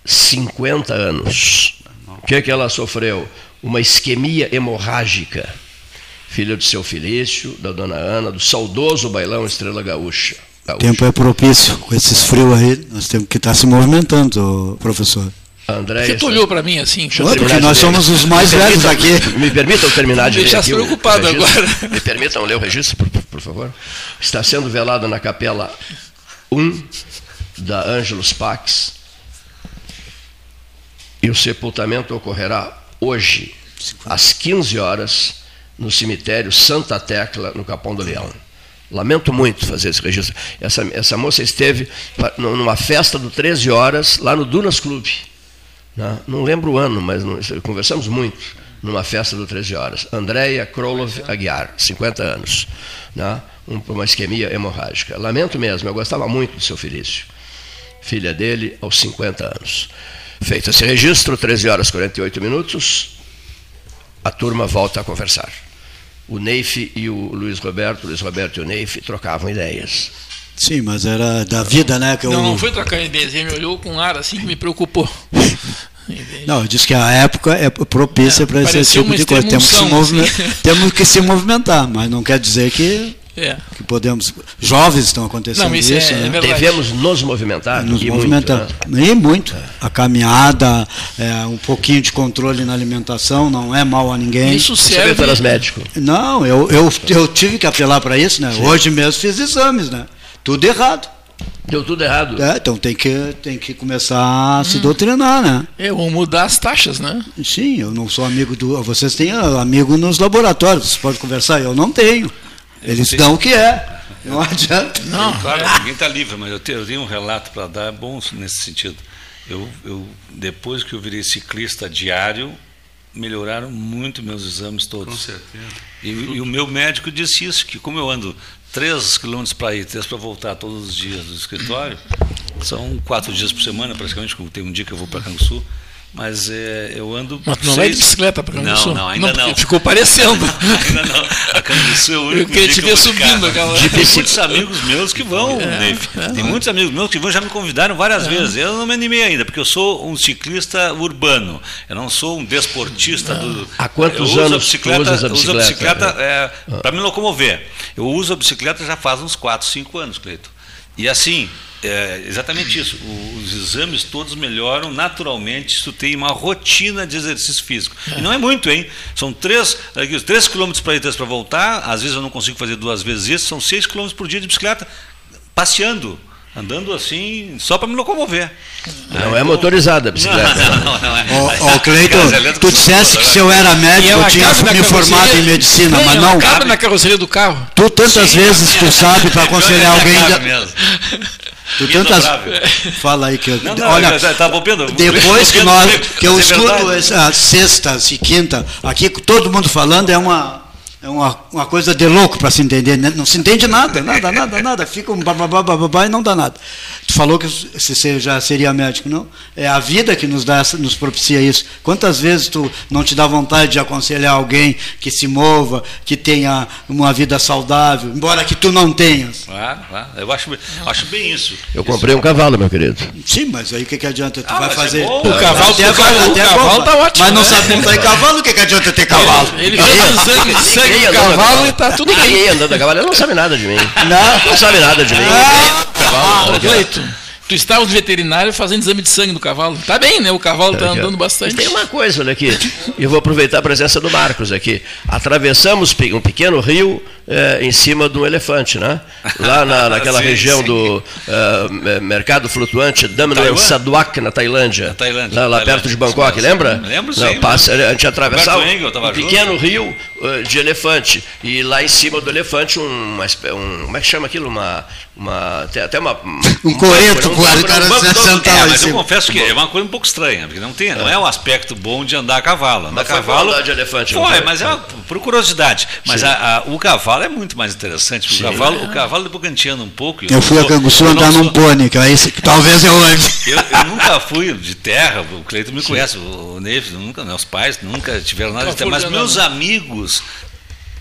50 anos. O que, que ela sofreu? Uma isquemia hemorrágica. Filha do seu Felício, da dona Ana, do saudoso bailão Estrela Gaúcha. O tempo é propício, com esses frios aí, nós temos que estar se movimentando, professor. A Por Andréia. que tu olhou para mim assim? Deixa porque nós ler. somos os mais Me velhos permitam- aqui. Me permitam terminar de ler Deixasse aqui preocupado agora. Me permitam ler o registro, por, por favor. Está sendo velada na capela 1 da Ângelos Pax. E o sepultamento ocorrerá hoje, às 15 horas, no cemitério Santa Tecla, no Capão do Leão. Lamento muito fazer esse registro. Essa, essa moça esteve numa festa do 13 horas, lá no Dunas Clube. né? Não lembro o ano, mas conversamos muito numa festa do 13 horas. Andréia Krolov Aguiar, 50 anos. Né? Um- uma isquemia hemorrágica. Lamento mesmo, eu gostava muito do seu Felício. Filha dele, aos 50 anos. Feito esse registro, 13 horas e 48 minutos, a turma volta a conversar. O Neif e o Luiz Roberto, o Luiz Roberto e o Neif trocavam ideias. Sim, mas era da vida, né? Que eu, Não, não foi trocar ideias. Ele me olhou com um ar assim que me preocupou. [LAUGHS] Não, eu disse que a época é propícia É, para esse tipo de coisa. Temos que, se assim. temos que se movimentar, mas não quer dizer que, É. que podemos. Jovens estão acontecendo Não, isso isso, é- né? é verdade. Devemos nos movimentar Nos e movimentar. muito. né? E muito. A caminhada, é, um pouquinho de controle na alimentação, não é mal a ninguém. Isso serve. vê pelas médicos. Não, eu, eu, eu tive que apelar para isso, né? Hoje mesmo fiz exames, né? Tudo errado. Deu tudo errado. É, então tem que, tem que começar a se doutrinar, né? É, vão mudar as taxas, né? Sim, eu não sou amigo do. Vocês têm ah, amigo nos laboratórios, vocês podem conversar, eu não tenho. Eles dão o que é. Não adianta. Não, Claro, ninguém está livre, mas eu tenho, eu tenho um relato para dar bom nesse sentido. Eu, eu, depois que eu virei ciclista diário, melhoraram muito meus exames Com todos. certeza. E, e o meu médico disse isso, que como eu ando 3 quilômetros para ir, 3 para voltar todos os dias do escritório, são quatro dias por semana, praticamente, como tem um dia que eu vou para Canguçu, mas é, eu ando. Mas não vai de bicicleta para Canguçu? Não, não, ainda não. porque Ficou parecendo. [LAUGHS] ainda não. A Canguçu é o único Eu queria te que ver de subindo aquela- Tem muitos amigos meus que vão, É, Neif. é. Tem muitos amigos meus que vão, já me convidaram várias vezes. Eu não me animei ainda, porque eu sou um ciclista urbano. Eu não sou um desportista do. Há quantos eu uso anos a tu bicicleta, a eu uso a bicicleta? bicicleta é, para me locomover. Eu uso a bicicleta já faz uns 4, 5 anos, Cleito. E assim, é exatamente isso. Os exames todos melhoram naturalmente se tu tem uma rotina de exercício físico. E não é muito, hein? São 3, três quilômetros para ir, 3 para voltar. Às vezes eu não consigo fazer duas vezes isso. São 6 quilômetros por dia de bicicleta, passeando. Andando assim, só para me locomover. Não é motorizada a bicicleta. [LAUGHS] Não, não, não é. Ô, Cleiton, tu dissesse que se eu era médico, eu tinha me formado em medicina, Sim, mas não. cabe na carroceria do carro. Tu tantas vezes tu sabe para [LAUGHS] aconselhar alguém. Cabe da- mesmo. Tu tantas... Fala aí que eu... Não, não, olha, tá- tá bobeando. depois que, nós, que eu é escuto essa sextas e quinta, aqui todo mundo falando é uma é uma, uma coisa de louco para se entender, né? não se entende nada, nada, nada, nada, fica um bababá, bababá e não dá nada. Tu falou que você já seria médico, não? É a vida que nos dá, nos propicia isso. Quantas vezes tu não te dá vontade de aconselhar alguém que se mova, que tenha uma vida saudável, embora que tu não tenhas? Claro, claro. Eu acho, acho bem isso. Eu comprei um cavalo, meu querido. Sim, mas aí o que, que adianta? Tu Ah, vai é fazer. bom. O cavalo- Até o cavalo- até o cavalo bom, tá ótimo, Mas não né? sabe montar em cavalo, o que, que adianta ter cavalo? Ele fez sangue, sangue Ninguém do andando a cavalo e tá tudo Ninguém bem. andando a [LAUGHS] cavalo, ele não sabe nada de mim. Não. Não sabe nada de mim. Ah, ô, Cleito, tu estava no veterinário fazendo exame de sangue do cavalo. Tá bem, né? O cavalo tá Aqui, ó. andando bastante. Tem uma coisa, olha aqui. Eu vou aproveitar a presença do Marcos aqui. Atravessamos um pequeno rio eh, em cima de um elefante, né? Lá na, [LAUGHS] naquela Sim, região sim. do me- mercado flutuante Taiwan? Saduak, na Tailândia. Na Tailândia, Lá, lá Tailândia. perto de Bangkok, Sim, lembra? lembro, Não, sim. passa, a gente atravessava Engel um junto. pequeno rio eh, de elefante. E lá em cima do elefante, um, um- como é que chama aquilo? Uma, uma, até uma... [LAUGHS] Um coreto, banco, com né? o Um cara banco se todo- sentar É, mas eu confesso que é uma coisa um pouco estranha, porque não, tem, não é um aspecto bom de andar a cavalo. Andar a Mas foi cavalo. andar de elefante, não Foi, foi? mas é uma, por curiosidade. Mas a- a- o cavalo é muito mais interessante. porque O cavalo, o cavalo depois que a gente anda um pouco. Eu fui a Canguçu eu andar num pônei, que aí se- que talvez eu ande. Eu, eu nunca fui de terra, o Cleiton me conhece, o, o Neves, nunca, meus pais nunca tiveram nada de terra, mas meus amigos,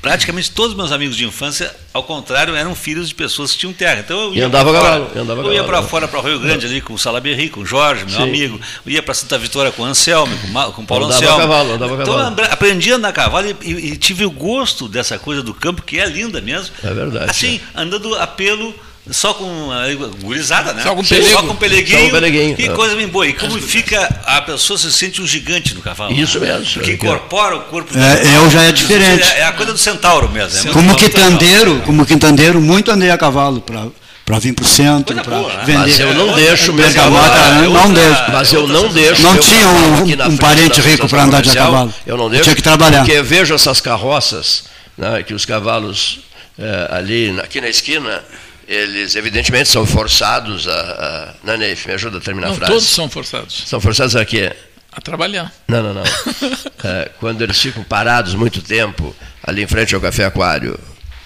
praticamente todos meus amigos de infância, ao contrário, eram filhos de pessoas que tinham terra. Então eu E ia andava cavalo, andava eu ia para fora, para o Rio Grande ali com o Salaberry, com o Jorge, meu amigo, eu ia para Santa Vitória com o Anselmo, com, o Ma- com o Paulo Andava Anselmo. cavalo, andava então cavalo. aprendi a andar a cavalo e, e- e tive o gosto dessa coisa do campo, que é linda mesmo. É verdade, Assim, andando a pelo. Só com a gurizada, né? Só com Só pelego. com peleguinho. Só com peleguinho, Que é. coisa bem boa. E como fica, a pessoa se sente um gigante no cavalo. Isso né? mesmo. Porque incorpora o corpo do É, cavalo. eu já é diferente. É, é a coisa do centauro mesmo. é Como muito quitandeiro, como quitandeiro, muito andei a cavalo para para vir para o centro, para né? vender. Mas eu não É, deixo meu cavalo. é não deixo. Mas eu não deixo. Não tinha um- um parente rico pra andar de cavalo. Eu não deixo. tinha que trabalhar. Porque vejo essas carroças, né, que os cavalos eh, ali, aqui na esquina, eles evidentemente são forçados a. a né, Neif, me ajuda a terminar Não, a frase. todos são forçados São forçados a quê? a trabalhar. Não, não, não. [LAUGHS] É, quando eles ficam parados muito tempo ali em frente ao café aquário,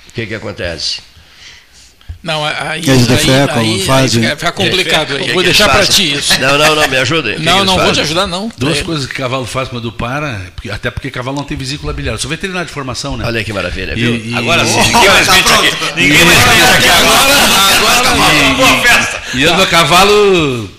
o que, que acontece? Não, aí, Eles aí, defecam, aí, aí fazem. fica- fica complicado. Aí. que Vou deixar para fazem? ti isso. Não, não, não, me que Não, não vou te fazem? ajudar, não. Duas É. coisas que o cavalo faz quando para, até porque cavalo não tem vesícula biliar. Eu sou veterinário de formação, né? Olha que maravilha, E- viu? e- Agora sim, ninguém mais mente aqui. Ninguém mais mente aqui agora. Boa festa. E ando a cavalo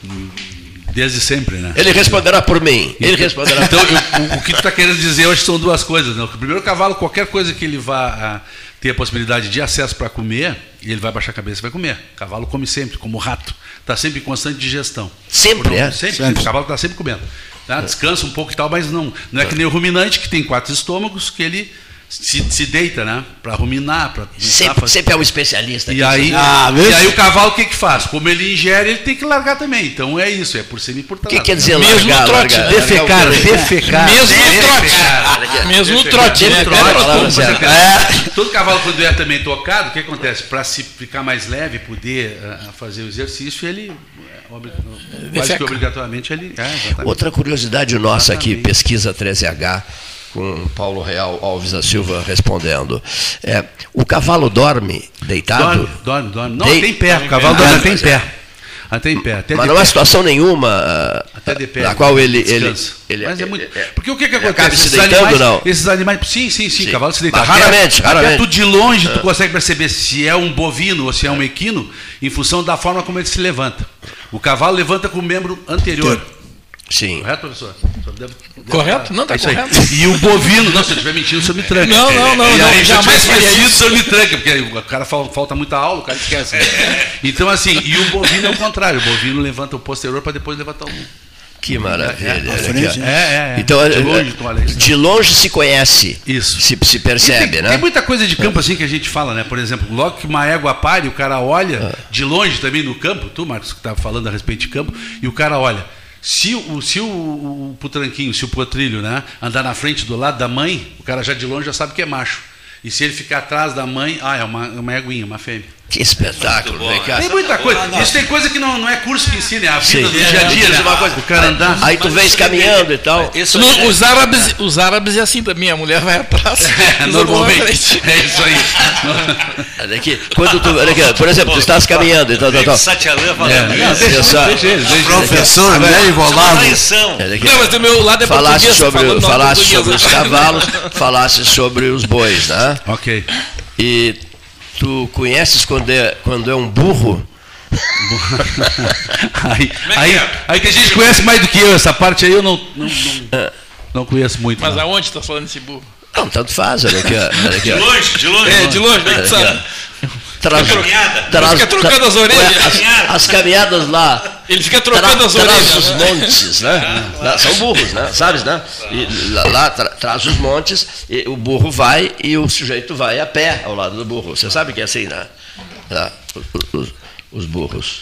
desde sempre, né? Ele responderá por mim. Ele responderá Então, eu- o, o que tu está querendo dizer hoje são duas coisas. Né? O primeiro, o cavalo, qualquer coisa que ele vá a, ter a possibilidade de acesso para comer, ele vai baixar a cabeça e vai comer. O cavalo come sempre, como rato. Está sempre em constante digestão. Sempre, Por- é? Sempre, Sempre. O cavalo está sempre comendo. Tá? Descansa um pouco e tal, mas não. Não é que nem o ruminante, que tem quatro estômagos, que ele se, se deita, né? Para ruminar, para Sempre, sempre é um especialista. e aqui, aí, Ah, e aí o cavalo o que, que faz? Como ele ingere, ele tem que largar também. Então é isso, é por cima e por O que quer dizer Mesmo largar, no trote, largar? né? Defecar, Largar defecar. Mesmo no trote. Mesmo no trote, né? Trote, é- Todo cavalo, quando é também tocado, o que acontece? Para se ficar mais leve, poder ah, fazer o exercício, ele obri- quase que obrigatoriamente ele. É. Outra curiosidade nossa aqui, pesquisa 13H, com Paulo Real Alves da Silva respondendo. É, o cavalo dorme deitado? Dorme, dorme, dorme. Não, Dei- até em pé. O cavalo dorme até em pé. Até em pé. Até Mas de não há situação nenhuma Até de pé. na qual ele. ele, descansa. ele Mas é muito. é- Porque o que, que acontece? se Esses deitando, animais, não? Esses animais. Sim, sim, sim. Sim. Cavalo se deita. Mas Até- raramente, até raramente. tu de longe tu consegue perceber se é um bovino ou se é um equino em função da forma como ele se levanta. O cavalo levanta com o membro anterior. Sim. Correto, professor? O deve- deve- Correto? Não, tá É isso aí. correto. E o bovino, não, se eu estiver mentindo, o senhor me tranca. Não, não, não, E não, aí, jamais tivesse faria esquecido, o isso. senhor me tranca, porque aí o cara fal- falta muita aula, o cara esquece. Então, assim, e o bovino é o contrário. O bovino levanta o posterior para depois levantar o. Que maravilha. frente, aqui, ó. né? É, é. Então, de é, longe isso. de longe se conhece. Isso. Se, se percebe, tem, né? tem muita coisa de campo assim que a gente fala, né? Por exemplo, logo que uma égua pare, o cara olha de longe também no campo, tu, Marcos, que estava falando a respeito de campo, e o cara olha. Se o, se o, o, putranquinho, se o potrilho, né, andar na frente do lado da mãe, o cara já de longe já sabe que é macho. E se ele ficar atrás da mãe, ah, é uma, é uma éguinha, uma fêmea. Que espetáculo, bom, vem cá. Tem muita coisa. Isso tem coisa que não, não é curso que ensina, é a vida Sim. do dia a dia, né? uma coisa. O cara andar. Aí tu vens caminhando e tal. Isso No- aí, os, árabes, os árabes é assim também, a mulher vai atrás. [LAUGHS] É, normalmente. É isso aí. [LAUGHS] Olha aqui, quando tu, olha aqui, por exemplo, tu estás caminhando e tal, tal, tal. Falando É, isso. deixa- Professor, né, é aqui. Não, mas do meu lado é Falasse português. sobre, falasse sobre os cavalos, falasse sobre os bois, né? Ok. E tu conheces quando é, quando é um burro? [LAUGHS] Aí, é que aí, é? aí tem gente que conhece mais do que eu. Essa parte aí eu não, não, não, não conheço muito. Mas não. aonde está falando esse burro? Não, tanto faz, olha aqui, olha aqui. De longe, de longe. É, de longe, bem que sabe. Traz, Caminhada. traz- Fica trocando tra- as orelhas. As, as caminhadas lá. Ele fica tra- trocando as traz orelhas. os né? montes, né? Lá São burros, né? Sabes, né? E lá, lá tra- traz os montes, e o burro vai e o sujeito vai a pé ao lado do burro. Você sabe que é assim, né? Lá, os, os- os burros.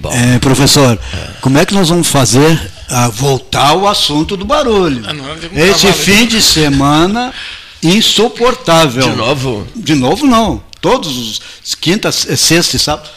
Bom, É, professor, como é que nós vamos fazer ah, voltar ao assunto do barulho? Ah, não, Esse cavalo, fim de semana insuportável. de novo, De novo não. Todos os quinta, sexta e sábado.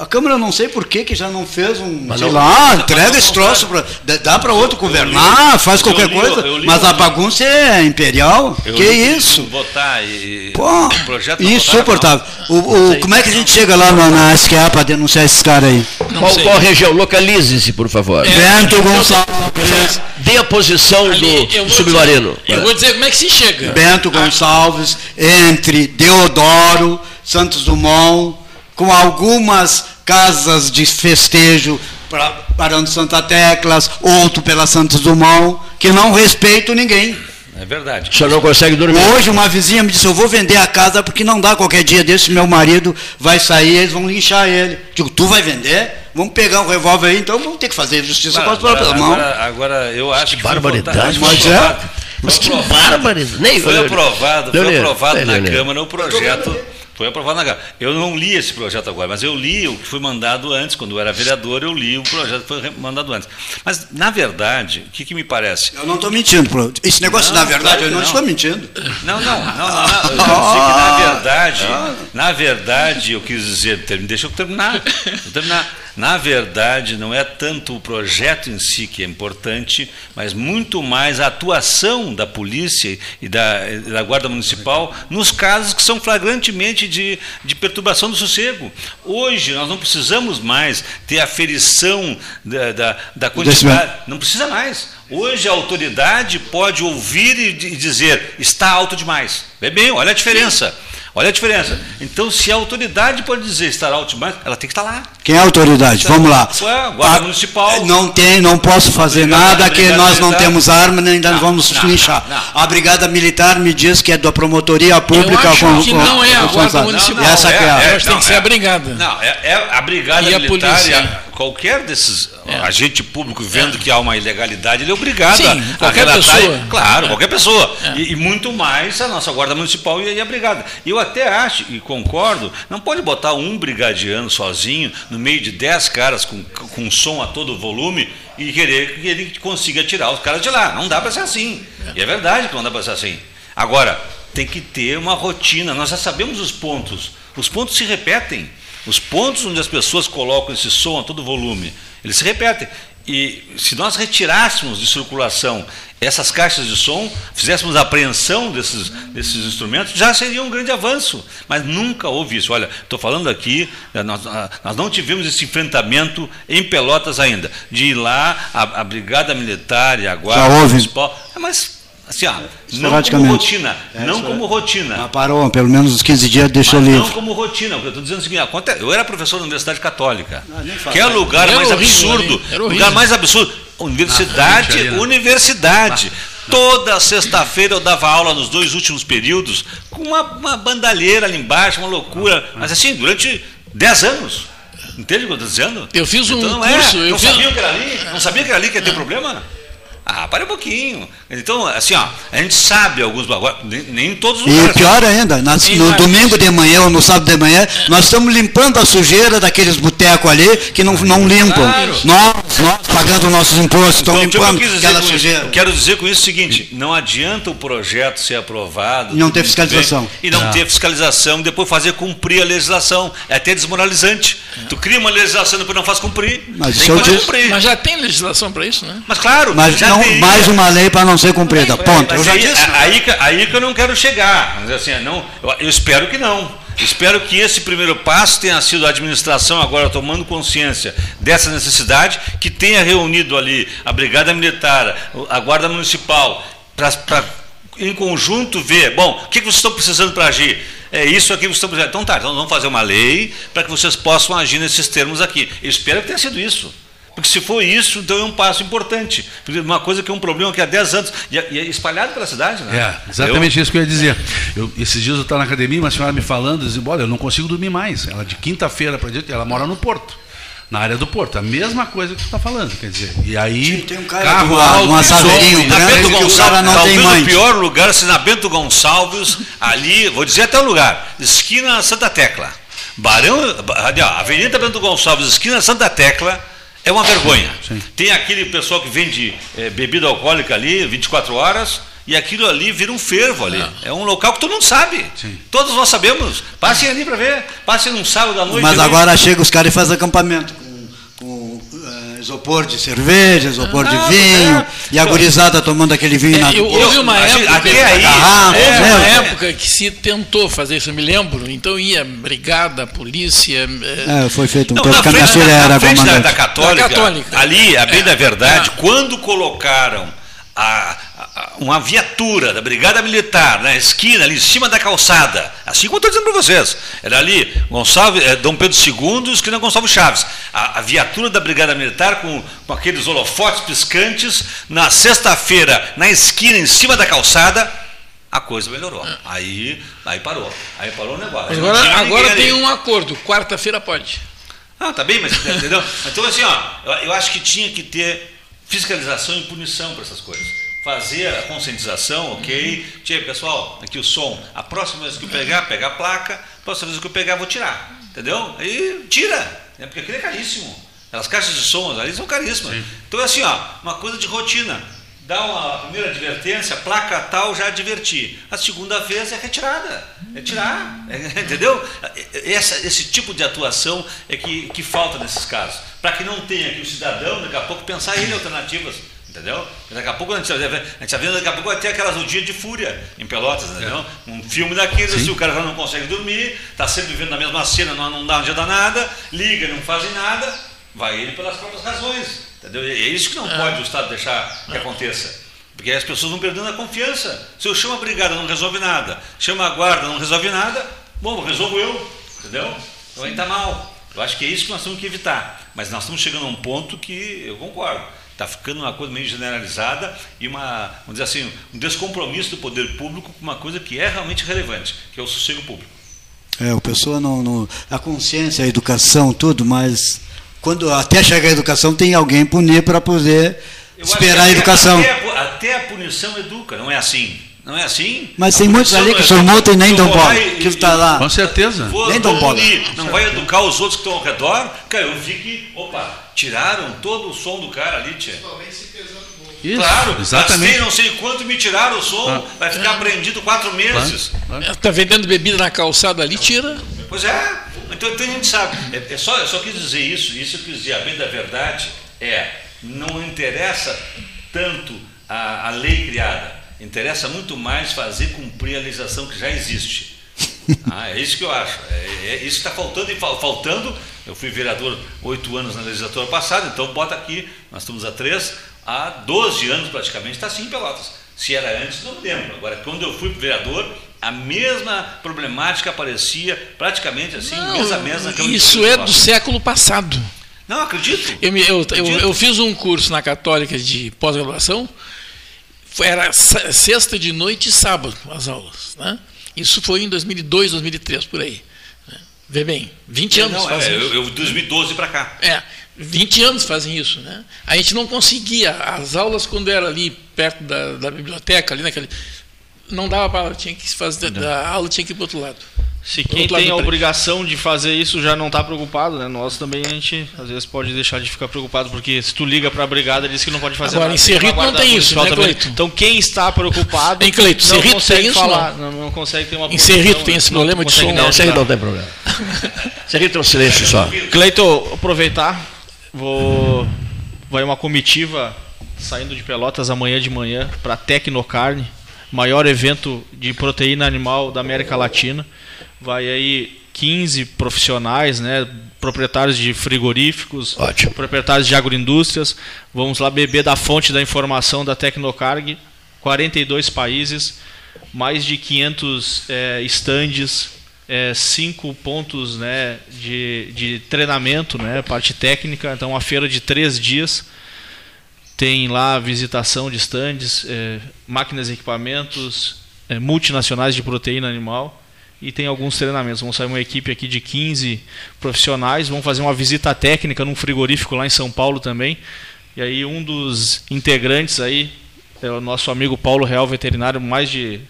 A Câmara não sei por que, que já não fez um. Mas sei não- lá, entrega esse troço para. Dá para outro governar, faz eu qualquer li- coisa. eu li mas a bagunça é imperial. Eu que li isso? Votar e. Pô, projeto não insuportável. O, o- como é que a gente chega lá na, na SQA para denunciar esses caras aí? Não qual, qual região? Localize-se, por favor. Bento Gonçalves. Dê a posição Ali, eu do vou submarino. dizer- Eu vou dizer como é que se chega. Bento Gonçalves, entre Deodoro, Santos Dumont, com algumas casas de festejo para Barão de Santa Teclas, outro pela Santos Dumont, que não respeitam ninguém. É verdade. O senhor não consegue dormir? Hoje uma vizinha me disse, eu vou vender a casa porque não dá qualquer dia desse, meu marido vai sair, eles vão linchar ele. Digo, tu vai vender? Vamos pegar um revólver aí, então vamos ter que fazer justiça com as Agora, próprias mãos. agora, eu acho que barbaridade. Mas é. aprovado- Mas que barbaridade. Foi aprovado, foi aprovado na. Câmara o projeto. Foi aprovado na Câmara. Eu não li esse projeto agora, mas eu li o que foi mandado antes, quando eu era vereador, eu li o projeto que foi mandado antes. Mas, na verdade, o que, que me parece? Eu não estou mentindo. Esse negócio, Não, na verdade, claro eu não, não. estou mentindo. Não, não, não, não, não. Eu dizer que, na [LAUGHS] verdade, na verdade, eu quis dizer, deixa eu terminar, eu terminar. Na verdade, não é tanto o projeto em si que é importante, mas muito mais a atuação da polícia e da, da Guarda Municipal nos casos que são flagrantemente de, de perturbação do sossego. Hoje, nós não precisamos mais ter a ferição da, da, da quantidade. Não precisa mais. Hoje a autoridade pode ouvir e di- dizer está alto demais. É bem, olha a diferença. Olha a diferença. Então, se a autoridade pode dizer estar alto demais, ela tem que estar lá. Quem é a autoridade? Vamos lá. Ué, a Guarda Ah, Municipal. Não tem, não posso fazer Brigada- nada que Brigada nós não Militar. temos arma nem ainda Não, vamos não, linchar. não, não. A Brigada Militar me diz que é da promotoria pública acho com, que com- não é a Guarda Municipal. Essa é, a- Eu acho que tem que ser a brigada. Não, é, é a brigada E a militar, polícia. E qualquer desses agente público vendo que há uma ilegalidade, ele é obrigado Sim, a, qualquer a relatar. pessoa. Claro, qualquer pessoa. É. E, e muito mais a nossa Guarda Municipal e a brigada. Eu até acho e concordo, não pode botar um brigadiano sozinho no meio de dez caras com, com som a todo volume e querer que ele consiga tirar os caras de lá. Não dá para ser assim. E é verdade que não dá para ser assim. Agora, tem que ter uma rotina. Nós já sabemos os pontos. Os pontos se repetem. Os pontos onde as pessoas colocam esse som a todo volume, eles se repetem. E se nós retirássemos de circulação essas caixas de som, fizéssemos a apreensão desses, desses instrumentos, já seria um grande avanço. Mas nunca houve isso. Olha, estou falando aqui, eh, nós, ah, nós não tivemos esse enfrentamento em Pelotas ainda, de ir lá, a, a Brigada Militar e a Guarda. Municipal. Mas, assim, ó, não como rotina, É, não como rotina. Ah, parou, pelo menos uns 15 dias deixou livre. não como rotina, porque eu estou dizendo o seguinte, acontece, eu era professor da Universidade Católica. Ah, nem fala. que é o lugar Era mais horrível absurdo. ali, era lugar mais absurdo. Universidade, Ah, ali, né? universidade. Toda sexta-feira eu dava aula nos dois últimos períodos, com uma, uma bandalheira ali embaixo, uma loucura. Mas assim, durante 10 anos. Entende o que eu estou dizendo? Eu fiz um então, não curso, É. eu não fiz- sabia que era ali? Não sabia que era ali que ia ter problema? Ah, para um pouquinho. Então, assim, ó, a gente sabe alguns agora, nem, nem em todos os E lugares. pior ainda, nas- no domingo de manhã ou no sábado de manhã, nós estamos limpando a sujeira daqueles botecos ali que não, não limpam. Claro. Nós, Nós pagando nossos impostos, Então, eu limpando aquela isso- sujeira. eu quero dizer com isso o seguinte: não adianta o projeto ser aprovado. Não ter fiscalização. bem, E não ter fiscalização, depois fazer cumprir a legislação. É até desmoralizante. Tu cria uma legislação e depois não faz cumprir. Mas Tem isso eu que disse- cumprir. Mas já tem legislação para isso, né? Mas claro, Mas já não, teria. mais uma lei para não ser cumprida. Ponto. Mas Eu já aí, disse. aí, que- aí que eu não quero chegar. Mas assim, não, eu, eu espero que não. Espero que esse primeiro passo tenha sido a administração agora tomando consciência dessa necessidade, que tenha reunido ali a Brigada Militar, a Guarda Municipal, para em conjunto ver, bom, o que que vocês estão precisando para agir? É isso aqui que vocês estão precisando. Então tá, então vamos fazer uma lei para que vocês possam agir nesses termos aqui. Eu espero que tenha sido isso. Porque se for isso, então é um passo importante. Uma coisa que é um problema que há 10 anos, e é, e é espalhado pela cidade, né? É, exatamente isso que eu ia dizer. Eu, esses dias eu estava na academia, uma senhora me falando, dizendo, olha, eu não consigo dormir mais. Ela de quinta-feira para diante, ela mora no Porto. Na área do Porto, a mesma coisa que tu está falando, quer dizer. E aí, Sim, tem um cara carro uma- alto, uma saveirinho Na branco que o Gonçalves, cara não tem talvez mãe. o pior lugar, se na Bento Gonçalves, ali, vou dizer até o lugar, esquina Santa Tecla. Barão, ali, ó, Avenida Bento Gonçalves, esquina Santa Tecla, é uma vergonha. Tem aquele pessoal que vende eh, bebida alcoólica ali, 24 horas, e aquilo ali vira um fervo ali. É um local que todo mundo sabe. Todos nós sabemos. Passem ali para ver. Passem num sábado à noite. Mas ali. agora chega os caras e fazem acampamento isopor de cerveja, isopor de Ah, vinho, é. e a gurizada tomando aquele vinho na É, eu- houve uma época, até aí, garrafa, houve né? uma época que se tentou fazer isso, eu me lembro. Então ia brigada, polícia. eh, É, foi feito um Não, tempo que a minha frente, filha era na frente da, comandante. da católica, Da Católica. ali, a bem É, da verdade, é. quando colocaram a- uma viatura da Brigada Militar na esquina, ali em cima da calçada, assim como eu estou dizendo para vocês, era ali Gonçalves, eh, Dom Pedro II, esquina Gonçalves Chaves, a, a viatura da Brigada Militar com, com aqueles holofotes piscantes, na sexta-feira, na esquina, em cima da calçada, a coisa melhorou. Aí, aí parou. Aí parou o negócio. agora agora ali. tem um acordo. Quarta-feira pode. Ah, tá bem, mas entendeu? Então, assim, ó, eu, eu acho que tinha que ter fiscalização e punição para essas coisas. Fazer a conscientização, ok? Tia, pessoal, aqui o som. A próxima vez que eu pegar, pegar a placa. A próxima vez que eu pegar, vou tirar. Entendeu? Aí tira. Né? Porque aquilo é caríssimo. As caixas de sons ali são caríssimas. Então, é assim, ó, uma coisa de rotina. Dá uma primeira advertência, placa tal, já adverti. A segunda vez é retirada. É tirar. é- [LAUGHS] entendeu? Essa- esse tipo de atuação é que, que falta nesses casos. Para que não tenha que o cidadão, daqui a pouco, pensar em alternativas. Entendeu? Daqui a pouco a gente está vendo, daqui a pouco ter aquelas o dia de fúria em Pelotas, entendeu? Um filme daqueles, se o cara já não consegue dormir, está sempre vivendo na mesma cena, não, não dá um dia danada, liga, não fazem nada, vai ele pelas próprias razões. Entendeu? E É isso que não pode o Estado deixar que aconteça. Porque as pessoas vão perdendo a confiança. Se eu chamo a brigada, não resolve nada. Chama a guarda, não resolve nada. Bom, resolvo eu. Entendeu? Então aí está mal. Eu acho que é isso que nós temos que evitar. Mas nós estamos chegando a um ponto que eu concordo. Está ficando uma coisa meio generalizada e uma, vamos dizer assim, um descompromisso do poder público com uma coisa que é realmente relevante, que é o sossego público. É, o pessoa não, não. A consciência, a educação, tudo, mas quando até chegar a educação tem alguém punir para poder Eu esperar a que educação. Até, a até a punição educa, não é assim. Não é assim? Mas A tem muitos ali que não são multa e nem dão bola. e- Aquilo está lá. Com certeza. Vou, Nem dão bola. não vai educar os outros que estão ao redor. Cara, eu vi que, opa, tiraram todo o som do cara ali, tia. Isso, Claro, exatamente. gastei não sei quanto, me tiraram o som, Ah. vai ficar prendido quatro meses. Está vendendo bebida na calçada ali, tira. Pois é, então, então a gente sabe. É, é só, eu só quis dizer isso, isso eu quis dizer, a bem da verdade é, não interessa tanto a, a lei criada, interessa muito mais fazer cumprir a legislação que já existe. Ah, é isso que eu acho. É, é isso que está faltando e fal- faltando. Eu fui vereador oito anos na legislatura passada, então bota aqui, nós estamos há três, há 12 anos praticamente, está assim em Pelotas. Se era antes, não me lembro. Agora, quando eu fui vereador, a mesma problemática aparecia praticamente assim, a mês na Câmara de isso é do século passado. Não, acredito. Eu, eu, eu, Acredito. eu fiz um curso na Católica de pós-graduação, era sexta de noite e sábado as aulas. Né? Isso foi em 2002, 2003, por aí. Vê bem, 20 anos Não, fazem é, isso. eu, eu 2012 para cá. É, 20 anos fazem isso, né? A gente não conseguia, as aulas quando era ali perto da, da biblioteca, ali naquele. Não dava para tinha que fazer, a aula tinha que ir para o outro lado. Se quem tem a obrigação de fazer isso já não está preocupado, né? Nós também a gente às vezes pode deixar de ficar preocupado, porque se tu liga para a brigada diz que não pode fazer Agora, nada. em tem que Cerrito não tem isso, né. Cleito? Então quem está preocupado Hein, Cleito? não Cerrito consegue tem isso, falar, não? Não, consegue ter uma Em posição, Cerrito tem né? esse problema de som, Não, um Cerrito não tem problema. Cerrito tem um silêncio só. Cleito, aproveitar, vou vai uma comitiva saindo de Pelotas amanhã de manhã para Tecnocarne, maior evento de proteína animal da América Latina. Vai aí 15 profissionais, né, proprietários de frigoríficos, Ótimo. proprietários de agroindústrias. Vamos lá beber da fonte da informação da Tecnocarg, 42 países, mais de 500 eh, estandes, eh, cinco pontos né, de, de treinamento, né, parte técnica. Então, uma feira de três dias. Tem lá visitação de estandes, eh, máquinas e equipamentos, eh, multinacionais de proteína animal e tem alguns treinamentos. Vamos sair uma equipe aqui de 15 profissionais, vão fazer uma visita técnica num frigorífico lá em São Paulo também. E aí um dos integrantes aí é o nosso amigo Paulo Real, veterinário, mais de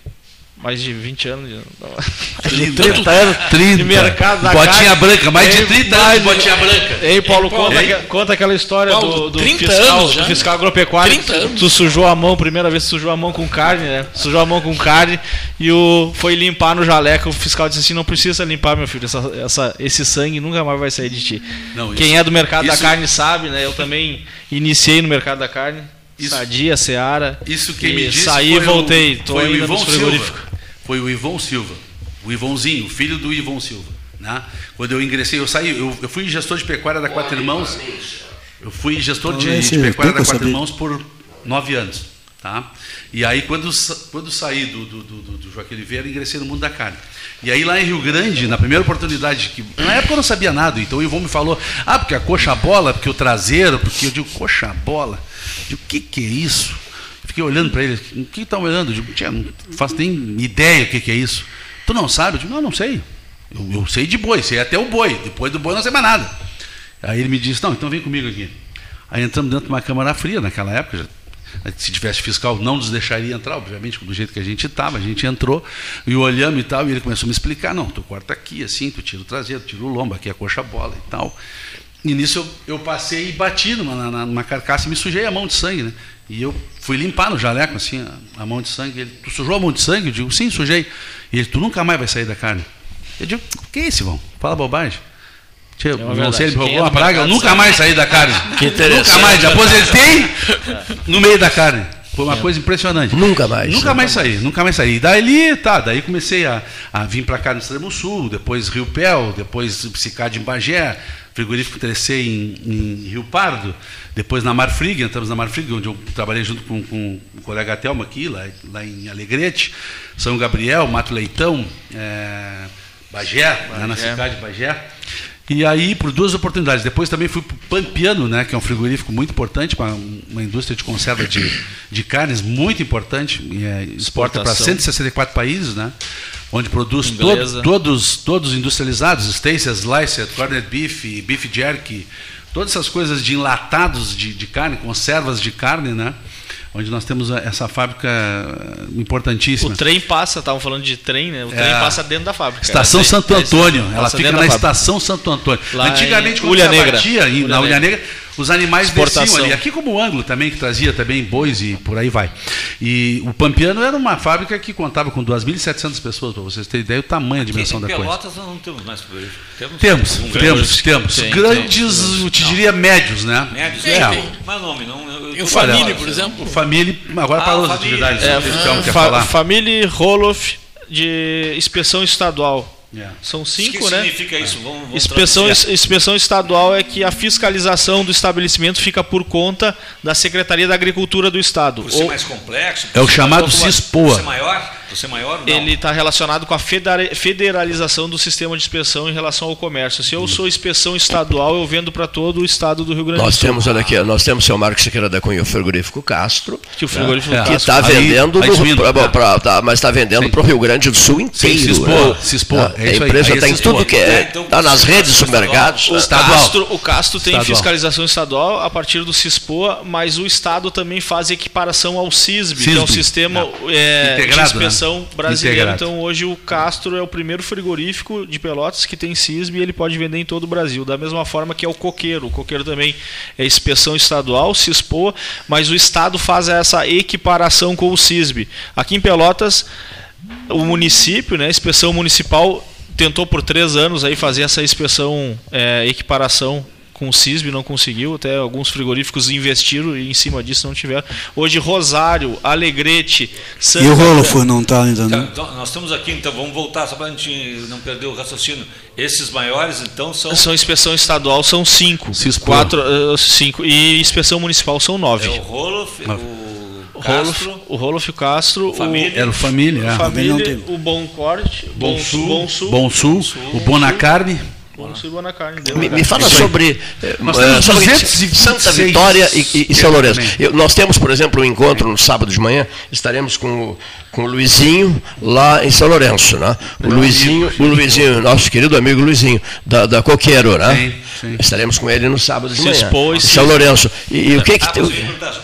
mais de 20 anos de, 30 anos 30. de mercado da Botinha carne. branca, mais de Ei, 30 anos de botinha branca. Ei, Paulo, Ei, Paulo, conta, conta aquela história Paulo, do, do 30 fiscal, anos já. do fiscal agropecuário. 30 anos. Tu sujou a mão, primeira vez que sujou a mão com carne, né? Sujou a mão com carne e o foi limpar no jaleco. O fiscal disse assim: não precisa limpar, meu filho. Essa, essa- esse sangue nunca mais vai sair de ti. Não, Quem isso- é do mercado da isso- carne sabe, né? Eu também iniciei no mercado da carne. Isso- Sadia, Seara. Isso quem e me disse saí foi e voltei. O ainda Ivon nos frigoríficos. Silva. Foi o Ivon Silva. O Ivonzinho, filho do Ivon Silva. Né? Quando eu ingressei, eu saí, eu, eu fui gestor de pecuária da Quatro Irmãos. Eu fui gestor de, Então, de pecuária da Quatro. Irmãos por nove anos. Tá? E aí, quando, quando saí do, do, do, do- do Joaquim Oliveira, ingressei no mundo da carne. E aí, lá em Rio Grande, na primeira oportunidade, que na época eu não sabia nada, então o Ivon me falou: ah, porque a coxa bola, porque o traseiro, porque eu digo, coxa bola? Eu digo, o que, que é isso? Fiquei olhando para ele, o que estão olhando? Eu digo, tia, não faço nem ideia o que, que é isso. Tu não sabe? Eu digo, não, não sei. Eu, eu sei de boi, sei até o boi. Depois do boi não sei mais nada. Aí ele me disse, não, então vem comigo aqui. Aí entramos dentro de uma câmara fria naquela época. já- se tivesse fiscal, não nos deixaria entrar, obviamente, do jeito que a gente estava. A gente entrou e olhamos e tal, e ele começou a me explicar: não, tu corta aqui, assim, tu tira o traseiro, tira o lombo, aqui é a coxa bola e tal. E nisso eu, eu passei e bati numa, numa carcaça e me sujei a mão de sangue, né? E eu fui limpar no jaleco, assim, a, a mão de sangue. Ele, tu sujou a mão de sangue? Eu digo, sim, sujei. E ele, tu nunca mais vai sair da carne. Eu digo, o que é isso, Ivão? Fala bobagem. Tia, uma não sei, ele me roubou é uma praga, eu nunca mais saí da carne. [LAUGHS] Que interessante. Nunca mais, aposentei [LAUGHS] no meio da carne. Foi uma coisa impressionante. Nunca mais. Nunca mais saí, nunca mais saí. Daí, tá, daí comecei a, a vir para cá no Extremo Sul, depois Rio Pel, depois Psicad em Bagé, frigorífico 3C em, em Rio Pardo, depois na Marfrig, entramos na Marfrig, onde eu trabalhei junto com, com o colega Telmo aqui, lá, lá em Alegrete, São Gabriel, Mato Leitão, é, Bagé, né, na cidade de Bagé. E aí, por duas oportunidades. Depois também fui para o Pampiano, né, que é um frigorífico muito importante, uma, uma indústria de conserva de, de carnes muito importante. E, é, exporta para Exportação. 164 países, né, onde produz todo, todos, todos industrializados, steaks, sliced, corned beef, beef jerky, todas essas coisas de enlatados de, de carne, conservas de carne, né, onde nós temos a- essa fábrica importantíssima. O trem passa, estavam falando de trem, né? O trem É. passa dentro da fábrica. Estação É, Santo é, Antônio, passa ela fica na. Estação Santo Antônio. Antigamente, quando Ulha se Negra. abatia em- Ulha na Ulha Negra. Negra, os animais Exportação. desciam ali. Aqui como o Ângulo também, que trazia também bois e por aí vai. E o Pampiano era uma fábrica que contava com 2.700 pessoas, para vocês terem ideia, o tamanho, a dimensão da coisa. Pelotas nós não temos mais. Temos, Temos, um temos, temos. Tem, Grandes, eu te diria médios, né? Médios, É. tem. Mas nome, não. eu- E eu o Família, falando, por exemplo. O Família, agora Ah, parou as atividades. É, não quer fa falar. família Roloff de inspeção estadual. É. São cinco, né? significa isso? Vamos, vamos Inspeção, inspeção estadual é que a fiscalização do estabelecimento fica por conta da Secretaria da Agricultura do Estado. Por ser Ou mais complexo? É o chamado CISPOA. Por ser maior? Por ser maior? Não. ele está relacionado com a federa- federalização do sistema de inspeção em relação ao comércio. Se eu sou inspeção estadual, eu vendo para todo o estado do Rio Grande do Nós Sul. temos, olha aqui, nós temos o seu Marcos Siqueira da Cunha, o frigorífico Castro, Que o frigorífico É. que está Aí- vendendo, aí no- subindo, pra- né? pra- tá, mas está vendendo para o Rio Grande do Sul Sim, inteiro. Cispoa, né? Cispoa. Ah, É a empresa Aí está em tudo pontos. que É, é. então, Está nas redes, supermercados. O Estadual. Castro, o Castro tem Estadual. fiscalização estadual a partir do CISPOA, mas o Estado também faz equiparação ao CISB, que é um CISB, sistema é. de Integrado, inspeção né? brasileiro. Integrado. Então hoje o Castro é o primeiro frigorífico de Pelotas que tem CISB e ele pode vender em todo o Brasil. Da mesma forma que é o Coqueiro. O Coqueiro também é inspeção estadual, CISPOA, mas o Estado faz essa equiparação com o CISB. Aqui em Pelotas, o município, né, a inspeção municipal tentou por três anos aí fazer essa inspeção, é, equiparação com o CISB, não conseguiu, até alguns frigoríficos investiram e em cima disso não tiveram. Hoje Rosário, Alegrete, Santa E o Rolofo não está ainda, Então, não? então, nós estamos aqui, então vamos voltar, só para a gente não perder o raciocínio. Esses maiores, então, são. São inspeção estadual são cinco, Cispoa. quatro, eh, cinco e inspeção municipal são nove. É o Roloff, o O Rolof, Castro, o Rolof, o Castro, Família. Era o Família, o é. Família, Também não tem. o Bom Corte, Bom Sul, Bom Sul, Bom Sul, o Bonacarne. Bom Sul e Bonacarne. deu, Me, né? me fala Isso sobre, 226 Santa Vitória e, e- e São Lourenço. Exatamente. Eu- nós temos, por exemplo, um encontro no sábado de manhã, estaremos com, o- com o Luizinho lá em São Lourenço. Né? O Luizinho, o Luizinho, nosso querido amigo Luizinho, da, da Coqueiro. Né? Sim, sim. Estaremos com ele no sábado de Se manhã. expôs, São Lourenço. E, e o que que Ah,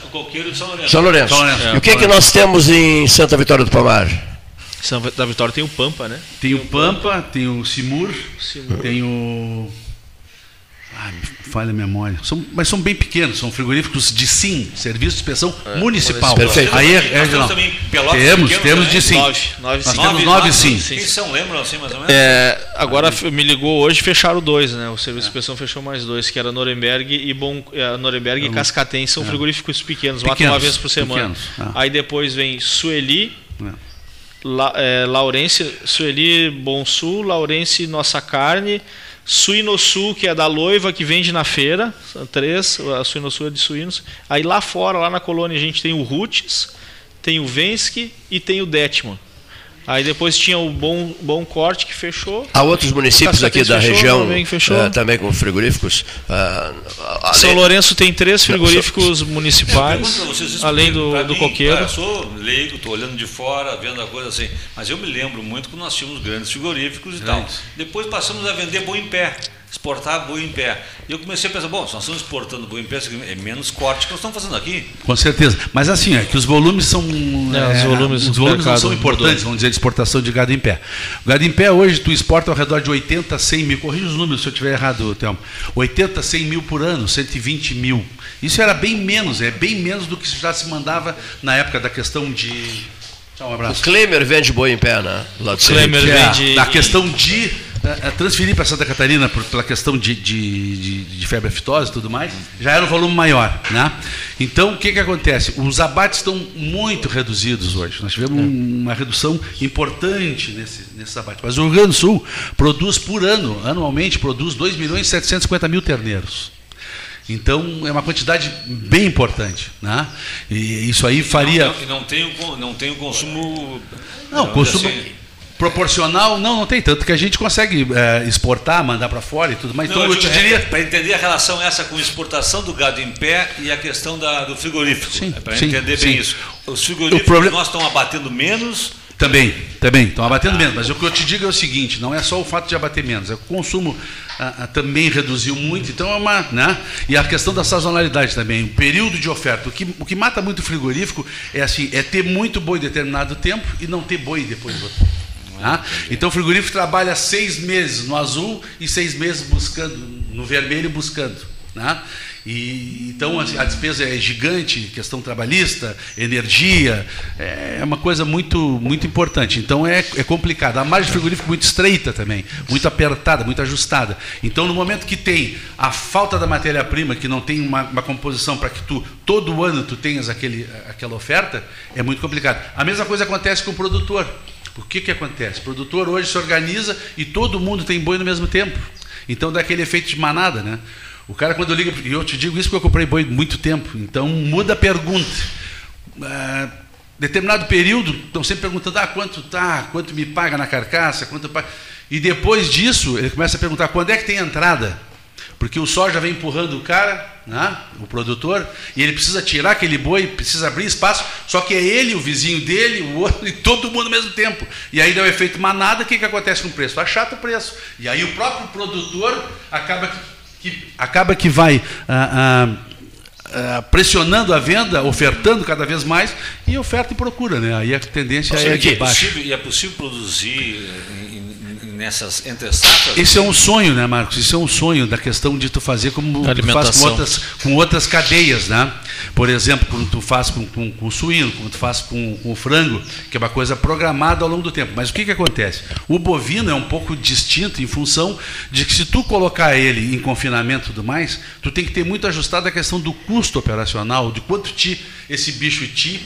o Coqueiro de São Lourenço. São Lourenço. São Lourenço. E o que, que nós temos em Santa Vitória do Palmar? São da Vitória tem o Pampa, né? Tem o Pampa, tem o Simur, tem o. Ah, me falha a memória. São, mas são bem pequenos, são frigoríficos de SIM, Serviço de Inspeção Municipal. Perfeito. Aí é, Nós é, temos Temos, pequenos temos também? de SIM. Nove, nove, Nós sim. temos nove sim. Quem são, lembram assim, mais ou menos? É, agora f- me ligou hoje, fecharam dois, né? O serviço de inspeção fechou mais dois, que era Nuremberg e Bom, é, Nuremberg e Cascatem, são frigoríficos pequenos, matam Pequenos, uma vez por semana. pequenos, ah. Aí depois vem Sueli, É. La, é, Laurence, Sueli Bom Sul, Laurence Nossa Carne, Suinosul, que é da Loiva, que vende na feira, são três, a Suinosul é de suínos. Aí lá fora, lá na colônia, a gente tem o Roots, tem o Venski e tem o Detman. Aí depois tinha o Bom, Bom Corte, que fechou. Há outros municípios aqui da fechou, região também fechou. eh, também com frigoríficos. ah, São Lourenço tem três frigoríficos pergunto municipais, vocês além do, do mim, coqueiro. Eu sou leigo, estou olhando de fora, vendo a coisa assim. Mas eu me lembro muito que nós tínhamos grandes frigoríficos e tal. Depois passamos a vender boi em pé, exportar boi em pé. E eu comecei a pensar, bom, se nós estamos exportando boi em pé, é menos corte que nós estamos fazendo aqui. Com certeza. Mas assim, é que os volumes são. É, os volumes os volumes não são importantes, mudou. vamos dizer, de exportação de gado em pé. O gado em pé hoje tu exporta ao redor de 80, 100 mil. Corrija os números se eu estiver errado, Thelma. 80, 100 mil por ano, 120 mil. Isso era bem menos, é bem menos do que já se mandava na época da questão de. Tchau, um O abraço. Klemer vende boi em pé, né? Lá do Klemer. Que é vende- a questão de transferir para Santa Catarina por- pela questão de, de, de, de febre aftosa e tudo mais, já era um volume maior. Né? Então, o que, que acontece? Os abates estão muito reduzidos hoje. Nós tivemos um- uma redução importante nesse, nesses abates. Mas o Rio Grande do Sul produz por ano, anualmente, produz 2 milhões e 750 mil terneiros. Então, é uma quantidade bem importante. Né? E isso aí faria. Não, e não, tem, o, não tem o consumo. Não, vamos consumo assim, proporcional, não, não tem. Tanto que a gente consegue eh, exportar, mandar para fora e tudo mais. Então, eu te diria. Para entender a relação essa com exportação do gado em pé e a questão da, do frigorífico. Sim, para sim, entender sim. bem isso. Os frigoríficos problema- nós estamos abatendo menos. Também, também, estão abatendo menos. Mas o que eu te digo é o seguinte: não é só o fato de abater menos, é o consumo ah, ah, também reduziu muito, então é uma. Né? E a questão da sazonalidade também, o período de oferta. O que, o que mata muito o frigorífico é assim, é ter muito boi em determinado tempo e não ter boi depois do outro. Tá? Então o frigorífico trabalha seis meses no azul e seis meses buscando, no vermelho buscando. Né? E, então assim, a despesa é gigante, questão trabalhista, energia, é uma coisa muito, muito importante. Então é, é complicado. A margem de frigorífico é muito estreita também, muito apertada, muito ajustada. Então no momento que tem a falta da matéria-prima, que não tem uma, uma composição para que tu todo ano tu tenhas aquele, aquela oferta, é muito complicado. A mesma coisa acontece com o produtor. O que, que acontece? O produtor hoje se organiza e todo mundo tem boi no mesmo tempo. Então dá aquele efeito de manada, né? O cara quando liga, e eu te digo isso porque eu comprei boi muito tempo, então muda a pergunta. Ah, determinado período, estão sempre perguntando, ah, quanto tá, quanto me paga na carcaça, quanto paga. E depois disso, ele começa a perguntar, quando é que tem entrada? Porque o soja vem empurrando o cara, né, o produtor, e ele precisa tirar aquele boi, precisa abrir espaço, só que é ele, o vizinho dele, o outro, [LAUGHS] e todo mundo ao mesmo tempo. E aí dá o efeito manada, o que, que acontece com o preço? Achata o preço. E aí o próprio produtor acaba que, que acaba que vai. Ah, ah, ah, pressionando a venda, ofertando cada vez mais, e oferta e procura, né? Aí a tendência é, é de é baixo. possível, e é possível produzir em- nessas entre safras? Esse é um sonho, né, Marcos? Isso é um sonho da questão de tu fazer como tu faz com outras, com outras cadeias, né? Por exemplo, como tu faz com, com, com o suíno, como tu faz com, com o frango, que é uma coisa programada ao longo do tempo. Mas o que, que acontece? O bovino é um pouco distinto em função de que se tu colocar ele em confinamento e tudo mais, tu tem que ter muito ajustado a questão do custo operacional, de quanto te esse bicho te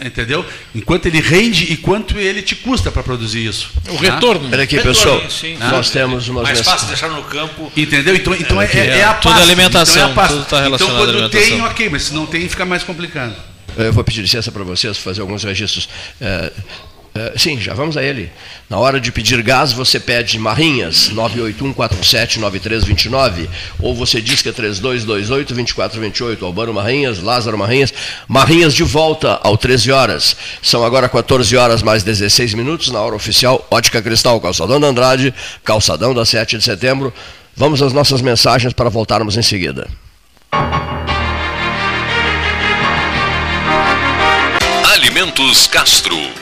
Entendeu? Enquanto ele rende e quanto ele te custa para produzir isso. O tá? retorno. Olha aqui, Retorno, pessoal. sim. Nós temos umas Mais fácil deixar no campo. Entendeu? Então, então é, é, é a Tudo alimentação, então é tudo tá relacionado Então à quando alimentação. tem, ok, mas se não tem, fica mais complicado. Eu vou pedir licença para vocês fazer alguns registros. É, é, sim, já vamos a ele. Na hora de pedir gás, você pede Marrinhas, 981479329, ou você diz que é 3228-2428, Albano Marrinhas, Lázaro Marrinhas. Marrinhas de volta ao 13 horas. São agora 14 horas mais 16 minutos, na hora oficial, Ótica Cristal, Calçadão da Andrade, Calçadão da 7 de setembro. Vamos às nossas mensagens para voltarmos em seguida. Alimentos Castro.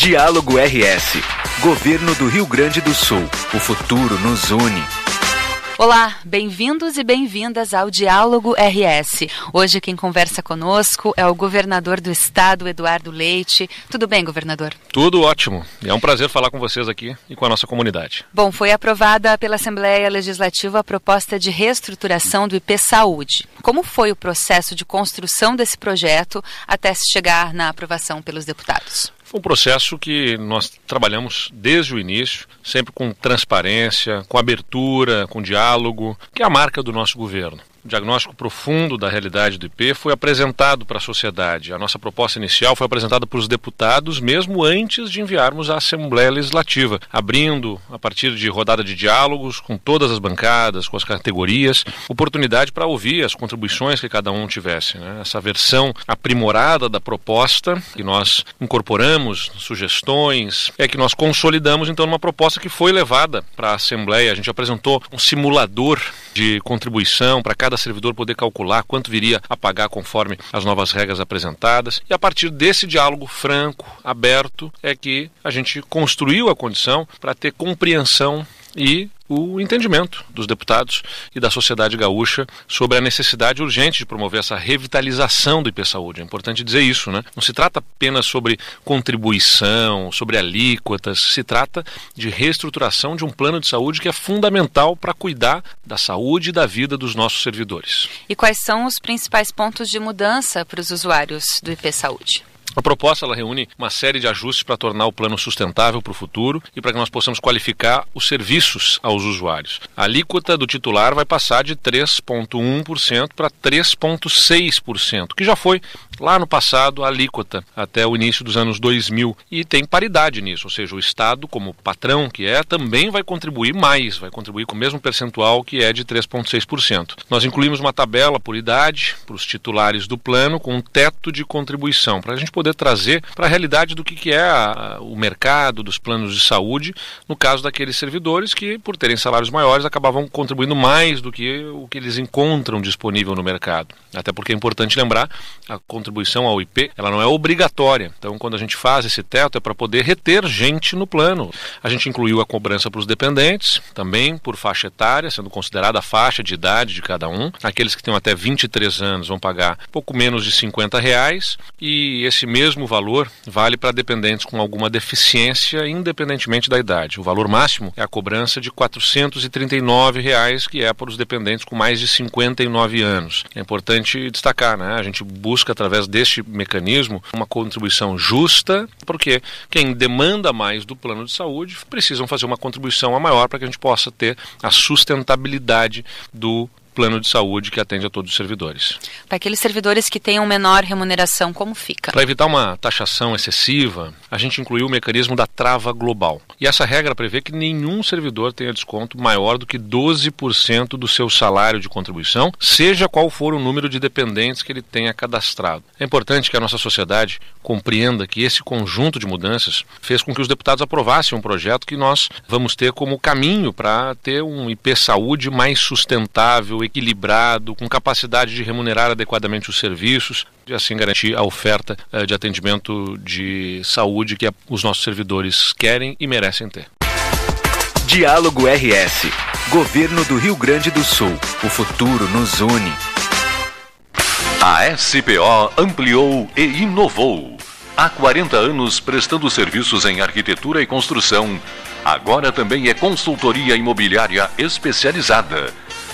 Diálogo RS. Governo do Rio Grande do Sul. O futuro nos une. Olá, bem-vindos e bem-vindas ao Diálogo RS. Hoje quem conversa conosco é o governador do estado, Eduardo Leite. Tudo bem, governador? Tudo ótimo. É um prazer falar com vocês aqui e com a nossa comunidade. Bom, foi aprovada pela Assembleia Legislativa a proposta de reestruturação do IP Saúde. Como foi o processo de construção desse projeto até se chegar na aprovação pelos deputados? Foi um processo que nós trabalhamos desde o início, sempre com transparência, com abertura, com diálogo, que é a marca do nosso governo. O diagnóstico profundo da realidade do IP foi apresentado para a sociedade. A nossa proposta inicial foi apresentada para os deputados mesmo antes de enviarmos à Assembleia Legislativa, abrindo, a partir de rodada de diálogos com todas as bancadas, com as categorias, oportunidade para ouvir as contribuições que cada um tivesse. Né? Essa versão aprimorada da proposta, que nós incorporamos sugestões, é que nós consolidamos então numa proposta que foi levada para a Assembleia. A gente apresentou um simulador de contribuição para cada servidor poder calcular quanto viria a pagar conforme as novas regras apresentadas. E a partir desse diálogo franco, aberto, é que a gente construiu a condição para ter compreensão e o entendimento dos deputados e da sociedade gaúcha sobre a necessidade urgente de promover essa revitalização do IP Saúde. É importante dizer isso, né? Não se trata apenas sobre contribuição, sobre alíquotas, se trata de reestruturação de um plano de saúde que é fundamental para cuidar da saúde e da vida dos nossos servidores. E quais são os principais pontos de mudança para os usuários do IP Saúde? A proposta ela reúne uma série de ajustes para tornar o plano sustentável para o futuro e para que nós possamos qualificar os serviços aos usuários. A alíquota do titular vai passar de 3,1% para 3,6%, que já foi lá no passado a alíquota até o início dos anos 2000 e tem paridade nisso, ou seja, o Estado, como patrão que é, também vai contribuir mais, vai contribuir com o mesmo percentual que é de 3,6%. Nós incluímos uma tabela por idade para os titulares do plano com um teto de contribuição para a gente poder trazer para a realidade do que, é o mercado dos planos de saúde, no caso daqueles servidores que, por terem salários maiores, acabavam contribuindo mais do que o que eles encontram disponível no mercado. Até porque é importante lembrar, a contribuição contribuição ao IP, ela não é obrigatória. Então, quando a gente faz esse teto, é para poder reter gente no plano. A gente incluiu a cobrança para os dependentes, também por faixa etária, sendo considerada a faixa de idade de cada um. Aqueles que têm até 23 anos vão pagar pouco menos de 50 reais e esse mesmo valor vale para dependentes com alguma deficiência, independentemente da idade. O valor máximo é a cobrança de 439 reais, que é para os dependentes com mais de 59 anos. É importante destacar, né? A gente busca através deste mecanismo uma contribuição justa, porque quem demanda mais do plano de saúde precisam fazer uma contribuição a maior para que a gente possa ter a sustentabilidade do plano de saúde que atende a todos os servidores. Para aqueles servidores que tenham menor remuneração, como fica? Para evitar uma taxação excessiva, a gente incluiu o mecanismo da trava global. E essa regra prevê que nenhum servidor tenha desconto maior do que 12% do seu salário de contribuição, seja qual for o número de dependentes que ele tenha cadastrado. É importante que a nossa sociedade compreenda que esse conjunto de mudanças fez com que os deputados aprovassem um projeto que nós vamos ter como caminho para ter um IP saúde mais sustentável, equilibrado, com capacidade de remunerar adequadamente os serviços e assim garantir a oferta uh, de atendimento de saúde que os nossos servidores querem e merecem ter. Diálogo RS. Governo do Rio Grande do Sul. O futuro nos une. A SPO ampliou e inovou. Há 40 anos prestando serviços em arquitetura e construção. Agora também é consultoria imobiliária especializada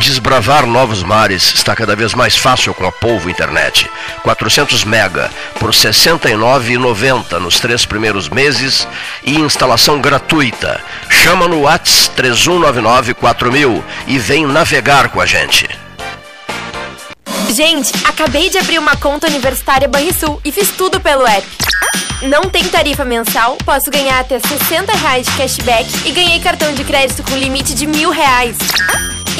Desbravar novos mares está cada vez mais fácil com a Polvo Internet. 400 mega por R$ 69,90 nos três primeiros meses e instalação gratuita. Chama no Whats 31994000 e vem navegar com a gente. Gente, acabei de abrir uma conta universitária Banrisul e fiz tudo pelo app. Não tem tarifa mensal, posso ganhar até 60 reais de cashback e ganhei cartão de crédito com limite de mil reais.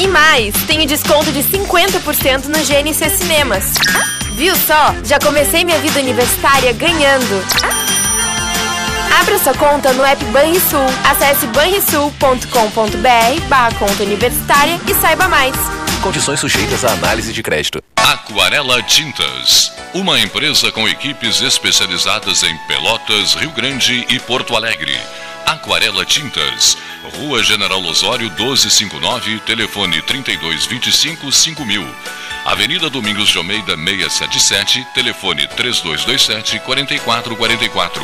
E mais, tenho desconto de 50% no GNC Cinemas. Viu só? Já comecei minha vida universitária ganhando. Abra sua conta no app Banrisul. Acesse banrisul.com.br barra conta universitária e saiba mais. Condições sujeitas à análise de crédito. Aquarela Tintas, uma empresa com equipes especializadas em Pelotas, Rio Grande e Porto Alegre. Aquarela Tintas, Rua General Osório 1259, telefone 3225 5000. Avenida Domingos de Almeida 677, telefone 3227 4444.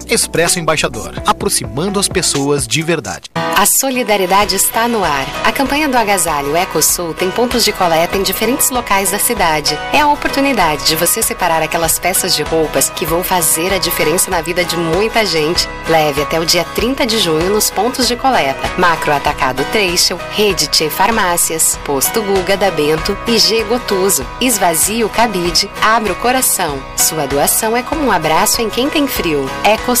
Expresso Embaixador, aproximando as pessoas de verdade. A solidariedade está no ar. A campanha do Agasalho EcoSul tem pontos de coleta em diferentes locais da cidade. É a oportunidade de você separar aquelas peças de roupas que vão fazer a diferença na vida de muita gente. Leve até o dia 30 de junho nos pontos de coleta. Macro Atacado Trecho, Rede Tchê Farmácias, Posto Guga da Bento e G Gotuso. Esvazie o cabide, abre o coração. Sua doação é como um abraço em quem tem frio. EcoSul,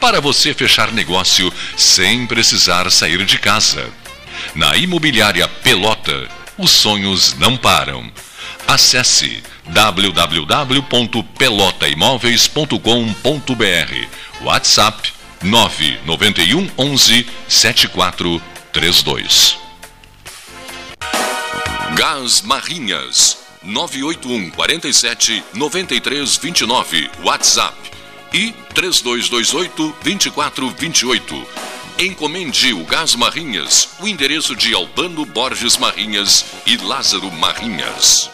para você fechar negócio sem precisar sair de casa. Na Imobiliária Pelota, os sonhos não param. Acesse www.pelotaimoveis.com.br WhatsApp 991 11 7432 Gás Marrinhas 981 47 93 29 WhatsApp e 3228 2428 Encomende o Gás Marrinhas, o endereço de Albano Borges Marrinhas e Lázaro Marrinhas.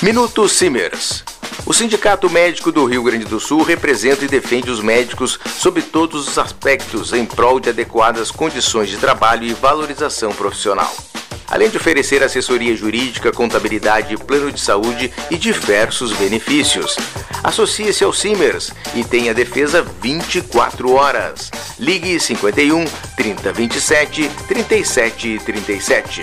Minuto Simers. O Sindicato Médico do Rio Grande do Sul representa e defende os médicos sob todos os aspectos em prol de adequadas condições de trabalho e valorização profissional. Além de oferecer assessoria jurídica, contabilidade, plano de saúde e diversos benefícios. Associe-se ao Simers e tenha defesa 24 horas. Ligue 51 3027 3737.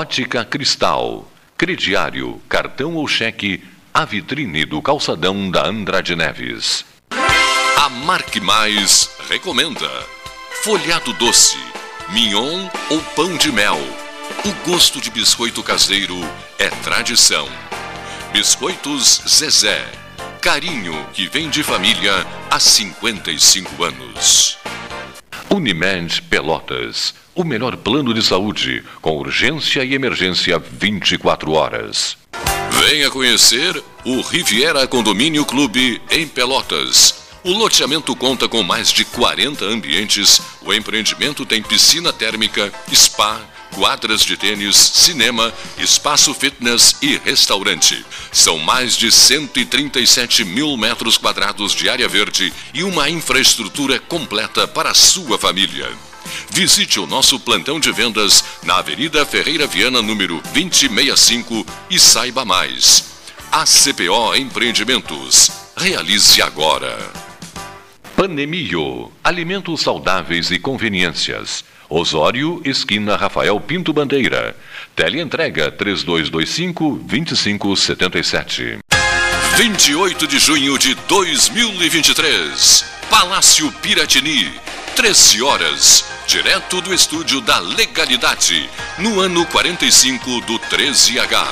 Ótica Cristal, crediário, cartão ou cheque, a vitrine do calçadão da Andrade Neves. A Marque Mais recomenda folhado doce, mignon ou pão de mel. O gosto de biscoito caseiro é tradição. Biscoitos Zezé, carinho que vem de família há 55 anos. Unimed Pelotas, o melhor plano de saúde, com urgência e emergência 24 horas. Venha conhecer o Riviera Condomínio Clube em Pelotas. O loteamento conta com mais de 40 ambientes. O empreendimento tem piscina térmica, spa, quadras de tênis, cinema, espaço fitness e restaurante. São mais de 137 mil metros quadrados de área verde e uma infraestrutura completa para a sua família. Visite o nosso plantão de vendas na Avenida Ferreira Viana, número 2065 e saiba mais. ACPO Empreendimentos. Realize agora. Panemio. Alimentos saudáveis e conveniências. Osório, esquina Rafael Pinto Bandeira. Teleentrega 3225-2577. 28 de junho de 2023. Palácio Piratini. 13 horas. Direto do estúdio da Legalidade. No ano 45 do 13H.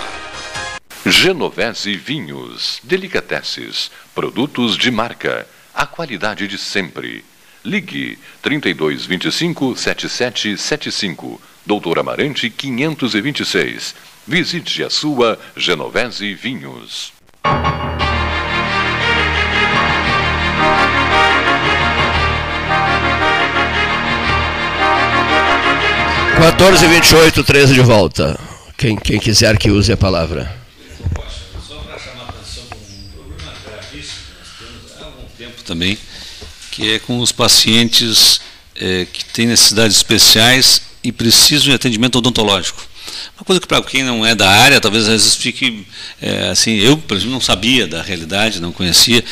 Genovese Vinhos. Delicateces. Produtos de marca. A qualidade de sempre. Ligue 3225 7775. Doutor Amarante 526. Visite a sua Genovese Vinhos. 14 e 28, 13 de volta. Quem, quem quiser que use a palavra. Só para chamar a atenção para um problema gravíssimo que nós temos há algum tempo também, que é com os pacientes é, que têm necessidades especiais e precisam de atendimento odontológico. Uma coisa que para quem não é da área, talvez às vezes fique é, assim, eu, por exemplo, não sabia da realidade, não conhecia,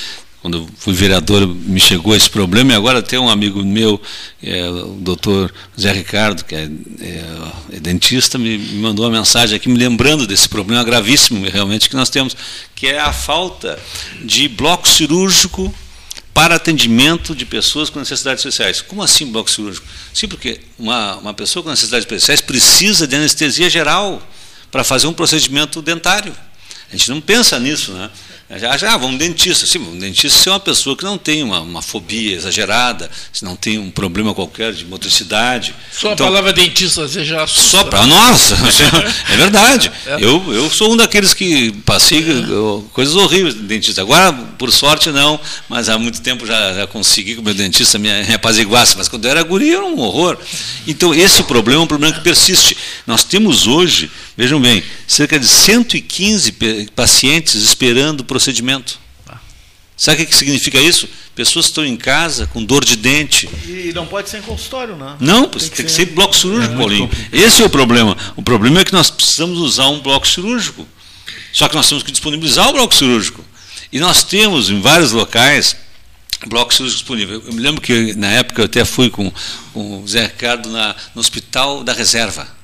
quando eu fui vereador, me chegou esse problema, e agora tem um amigo meu, é, o doutor Zé Ricardo, que é, é, é dentista, me, me, mandou uma mensagem aqui me lembrando desse problema gravíssimo realmente que nós temos, que é a falta de bloco cirúrgico para atendimento de pessoas com necessidades especiais. Como assim bloco cirúrgico? Sim, porque uma, uma pessoa com necessidades especiais precisa de anestesia geral para fazer um procedimento dentário. A gente não pensa nisso, né? Acha, ah, vamos dentista. Sim, um dentista é uma pessoa que não tem uma, uma, fobia exagerada, se não tem um problema qualquer de motricidade. Só então, a palavra dentista você já assusta. Só para nossa, [LAUGHS] é verdade. É. Eu, eu sou um daqueles que passei coisas horríveis de dentista. Agora, por sorte, não, mas há muito tempo já, já consegui que o meu dentista me, me apaziguasse. Mas quando eu era guri, era um horror. Então, esse problema é um problema que persiste. Nós temos hoje, vejam bem, cerca de 115 pacientes esperando o procedimento. Sabe o que significa isso? Pessoas estão em casa com dor de dente. E não pode ser em consultório, né? não? Não, tem, que, tem ser... que ser bloco cirúrgico, é Paulinho. Esse é o problema. O problema é que nós precisamos usar um bloco cirúrgico. Só que nós temos que disponibilizar o bloco cirúrgico. E nós temos em vários locais bloco cirúrgico disponível. Eu me lembro que na época eu até fui com, com o Zé Ricardo na, no Hospital da Reserva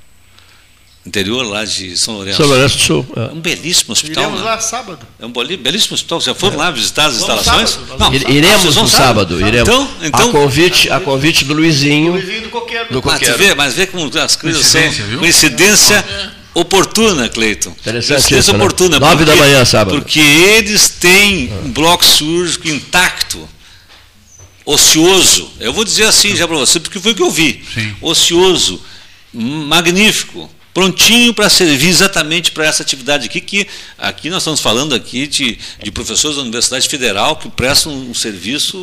interior lá de São Lourenço. São Lourenço do Sul. É. Um belíssimo hospital. Iremos né? lá sábado. É um belíssimo hospital. Já foram é. lá visitar as Vamos instalações? Sábado, Não, iremos no sábado. sábado. Iremos. Então, então, a convite, a convite do Luizinho. Luizinho do Coqueiro. Do Coqueiro. Mas, vê, mas vê como as coisas são. Viu? Coincidência. Oportuna, Cleiton. Interessante isso, né? oportuna. Nove porque, da manhã, sábado. Porque eles têm um bloco cirúrgico intacto, ocioso. Eu vou dizer assim já para você, porque foi o que eu vi. Sim. Ocioso, magnífico prontinho para servir exatamente para essa atividade aqui, que aqui nós estamos falando aqui de, de professores da Universidade Federal que prestam um serviço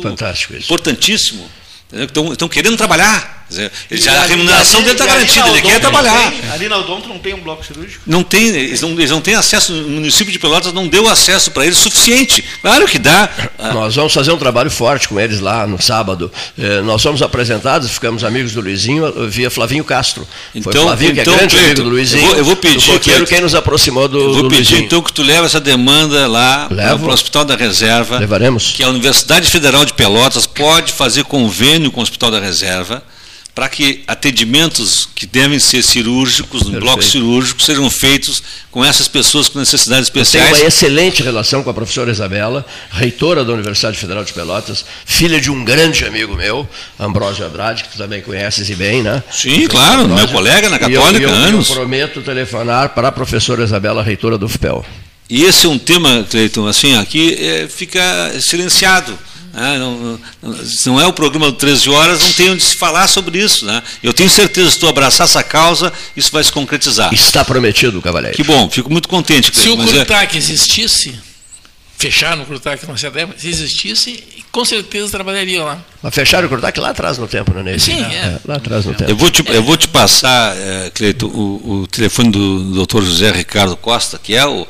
importantíssimo. Estão, estão querendo trabalhar. Dizer, ele já, a remuneração dele está garantida, ele quer trabalhar. Tem, ali na Odonto não tem um bloco cirúrgico? Não tem, eles não, eles não têm acesso, o município de Pelotas não deu acesso para eles suficiente. Claro que dá. Nós vamos fazer um trabalho forte com eles lá no sábado. Eh, nós somos apresentados, ficamos amigos do Luizinho via Flavinho Castro. Então, Foi Flavinho, então, que é grande Cleito, amigo do Luizinho. Eu vou, eu vou pedir. Quem nos aproximou do, eu vou do pedir Luizinho. então que tu leve essa demanda lá para o Hospital da Reserva. Levaremos. Que a Universidade Federal de Pelotas pode fazer convênio com o Hospital da Reserva para que atendimentos que devem ser cirúrgicos, no bloco cirúrgico, sejam feitos com essas pessoas com necessidades especiais. Eu tenho uma excelente relação com a professora Isabela, reitora da Universidade Federal de Pelotas, filha de um grande amigo meu, Ambrósio Andrade, que tu também conheces e bem, né? Sim, claro, Ambrósio. meu colega na Católica, e eu, eu, anos. Eu prometo telefonar para a professora Isabela, reitora do FPEL. E esse é um tema, Cleiton, assim, aqui é, fica silenciado né? Não, não, se não é o programa do 13 horas, não tem onde se falar sobre isso. Né? Eu tenho certeza, se tu abraçar essa causa, isso vai se concretizar. Está prometido, Cavaleiro. Que bom, fico muito contente. Se o CURTAC é... existisse, fechar no CURTAC, se existisse, com certeza trabalharia lá. Mas fecharam o Cortac lá atrás no tempo, né, Ney? Sim, é. é. Lá atrás no tempo. Eu vou te, eu vou te passar, é, Cleito, o, o, telefone do, Dr. José Ricardo Costa, que é o,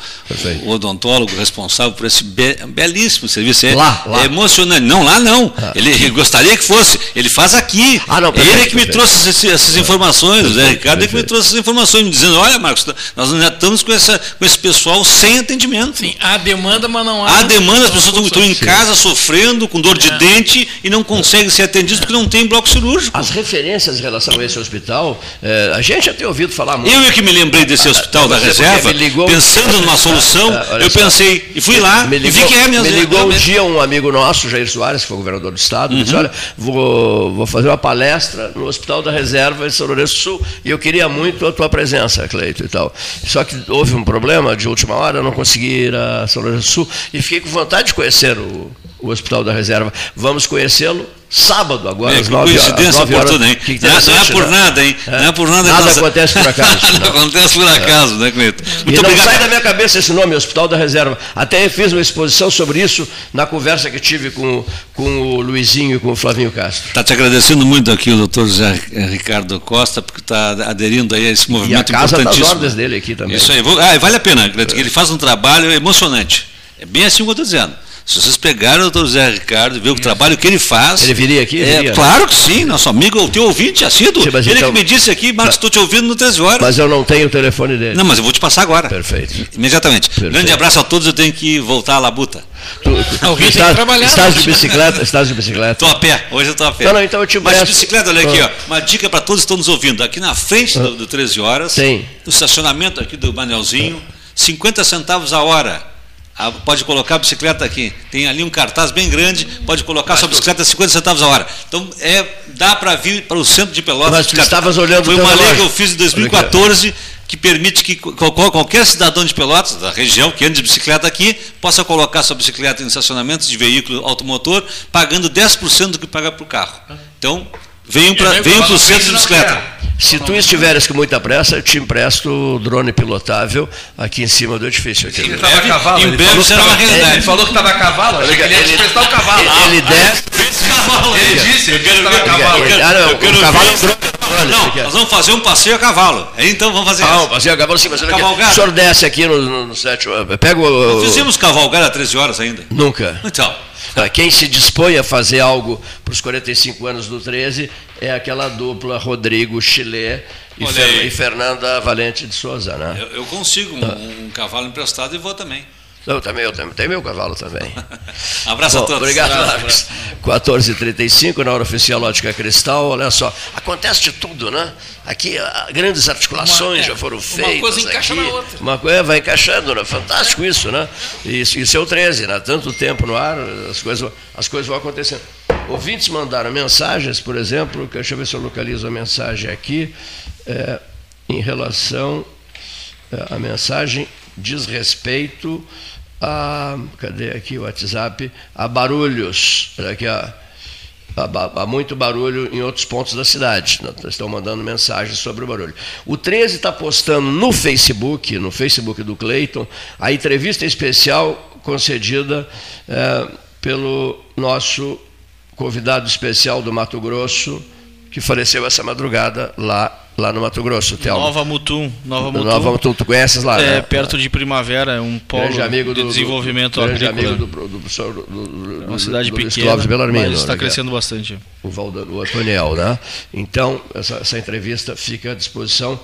o odontólogo responsável por esse be, belíssimo serviço. É, lá, lá. é emocionante. Não, lá não. Ah. Ele, ele, gostaria que fosse. Ele faz aqui. Ah, não, perfeito, ele é que me perfeito. trouxe esse, essas informações, o José Ricardo é que me trouxe essas informações, me dizendo, olha, Marcos, nós ainda estamos com, essa, com esse pessoal sem atendimento. Sim, há demanda, mas não há. Há demanda, as pessoas estão em casa sofrendo, com dor de é. dente e não conseguem ser atendidas porque não tem bloco cirúrgico. As referências em relação a esse hospital, é, a gente já tem ouvido falar muito. Eu é que me lembrei desse ah, hospital da reserva, ligou, pensando numa solução, ah, eu só, pensei, e fui lá, me ligou, e vi que é mesmo. Me ligou um dia um amigo nosso, Jair Soares, que foi governador do estado, uhum. disse, olha, vou, vou fazer uma palestra no Hospital da Reserva em São Lourenço do Sul, e eu queria muito a tua presença, Cleito, e tal. Só que houve um problema de última hora, eu não consegui ir a São Lourenço do Sul, e fiquei com vontade de conhecer o, o Hospital da Reserva. Vamos conhecê-lo sábado, agora, é, às 9 horas. Coincidência oportuna, hein? Que não, não, é por né? nada, hein? É. Não é por nada. Nada nossa... acontece por acaso. [LAUGHS] nada acontece por acaso, é. né, Cleiton? Muito e não obrigado. sai da minha cabeça esse nome, Hospital da Reserva. Até fiz uma exposição sobre isso na conversa que tive com, com o Luizinho e com o Flavinho Castro. Está te agradecendo muito aqui o doutor José Ricardo Costa, porque está aderindo aí a esse movimento e a casa das ordens dele aqui também. Isso aí. Ah, vale a pena, Cleiton, que ele faz um trabalho emocionante. É bem assim como eu estou dizendo. Se vocês pegarem o doutor Zé Ricardo e ver o trabalho que ele faz. Ele viria aqui? É, viria, claro que sim, nosso amigo, o teu ouvinte assíduo. Sim, ele então, que me disse aqui, Marcos, estou te ouvindo no 13 horas. Mas eu não tenho o telefone dele. Não, mas eu vou te passar agora. Perfeito. Imediatamente. Perfeito. Grande abraço a todos, eu tenho que voltar à labuta. Tu, tu, Alguém está, tem que trabalhar. Estás de bicicleta? Estás de bicicleta? Estou a pé, hoje eu estou a pé. Não, não, então eu te Mas de bicicleta, olha aqui, ah. ó, uma dica para todos que estão nos ouvindo. Aqui na frente do, do 13 horas, tem. no estacionamento aqui do Manelzinho, 50 centavos a hora a- pode colocar a bicicleta aqui. Tem ali um cartaz bem grande, pode colocar sua bicicleta a 50 centavos a hora. Então, é, dá para vir para o centro de Pelotas. Mas estavas olhando Foi uma lei que eu fiz em Olha aqui, 2014 que permite que qual- qual- qualquer cidadão de Pelotas, da região, que ande de bicicleta aqui, possa colocar sua bicicleta em estacionamentos de veículo automotor, pagando 10% do que paga para o carro. Então, venham para venham o centro de bicicleta. Se tu estiveres com muita pressa, eu te empresto o drone pilotável aqui em cima do edifício. Aqui. Ele estava a cavalo. em ele breve falou que será uma tava- realidade. Ele falou que estava a cavalo. Ele ia te emprestar o cavalo. Ele, ele desce. Ele disse, ele disse que estava a cavalo. quero- Ah, não, eu quero o cavalo é um drone. Não, nós vamos fazer um passeio a cavalo. Então vamos fazer Ah, o passeio a cavalo sim, mas. Cavalgada. O senhor desce aqui no, no, no sétimo. Pega o. Não fizemos cavalgar a 13 horas ainda. Nunca. Então, Quem se dispõe a fazer algo para os 45 anos do 13 é aquela dupla Rodrigo Chile e, Fer- e Fernanda Valente de Souza, né? eu, eu consigo um, um cavalo emprestado e vou também. Eu também, eu também. Tem meu cavalo também. [LAUGHS] Abraço a Bom, todos. Obrigado, Marcos. 14h35, na hora oficial Ótica Cristal. Olha só, acontece de tudo, né? Aqui ah, grandes articulações Uma- é, já foram uma feitas. coisa encaixa aqui. na outra. Uma coisa vai encaixando, né? Fantástico isso, né? Isso, isso é o 13, né? Tanto tempo no ar, as coisas, as coisas vão acontecendo. Ouvintes mandaram mensagens, por exemplo, deixa eu ver se eu localizo a mensagem aqui, é, em relação. é, a mensagem diz respeito a. Cadê aqui o WhatsApp? A barulhos. Aqui, ó. Há, muito barulho em outros pontos da cidade. Estão mandando mensagens sobre o barulho. O 13 está postando no Facebook, no Facebook do Cleiton, a entrevista especial concedida eh, pelo nosso convidado especial do Mato Grosso, que faleceu essa madrugada lá, lá no Mato Grosso, Telmo. Nova Mutum. Nova Mutum. Nova Mutum, tu conheces lá, É, né? perto de Primavera, é um polo amigo de do, desenvolvimento do, grande agrícola. amigo do, do, do, do, É uma cidade do Luiz pequena, Clóvis Bellarmino, mas está né, crescendo bastante. O, Valda, o Antoniel, né? Então, essa, essa entrevista fica à disposição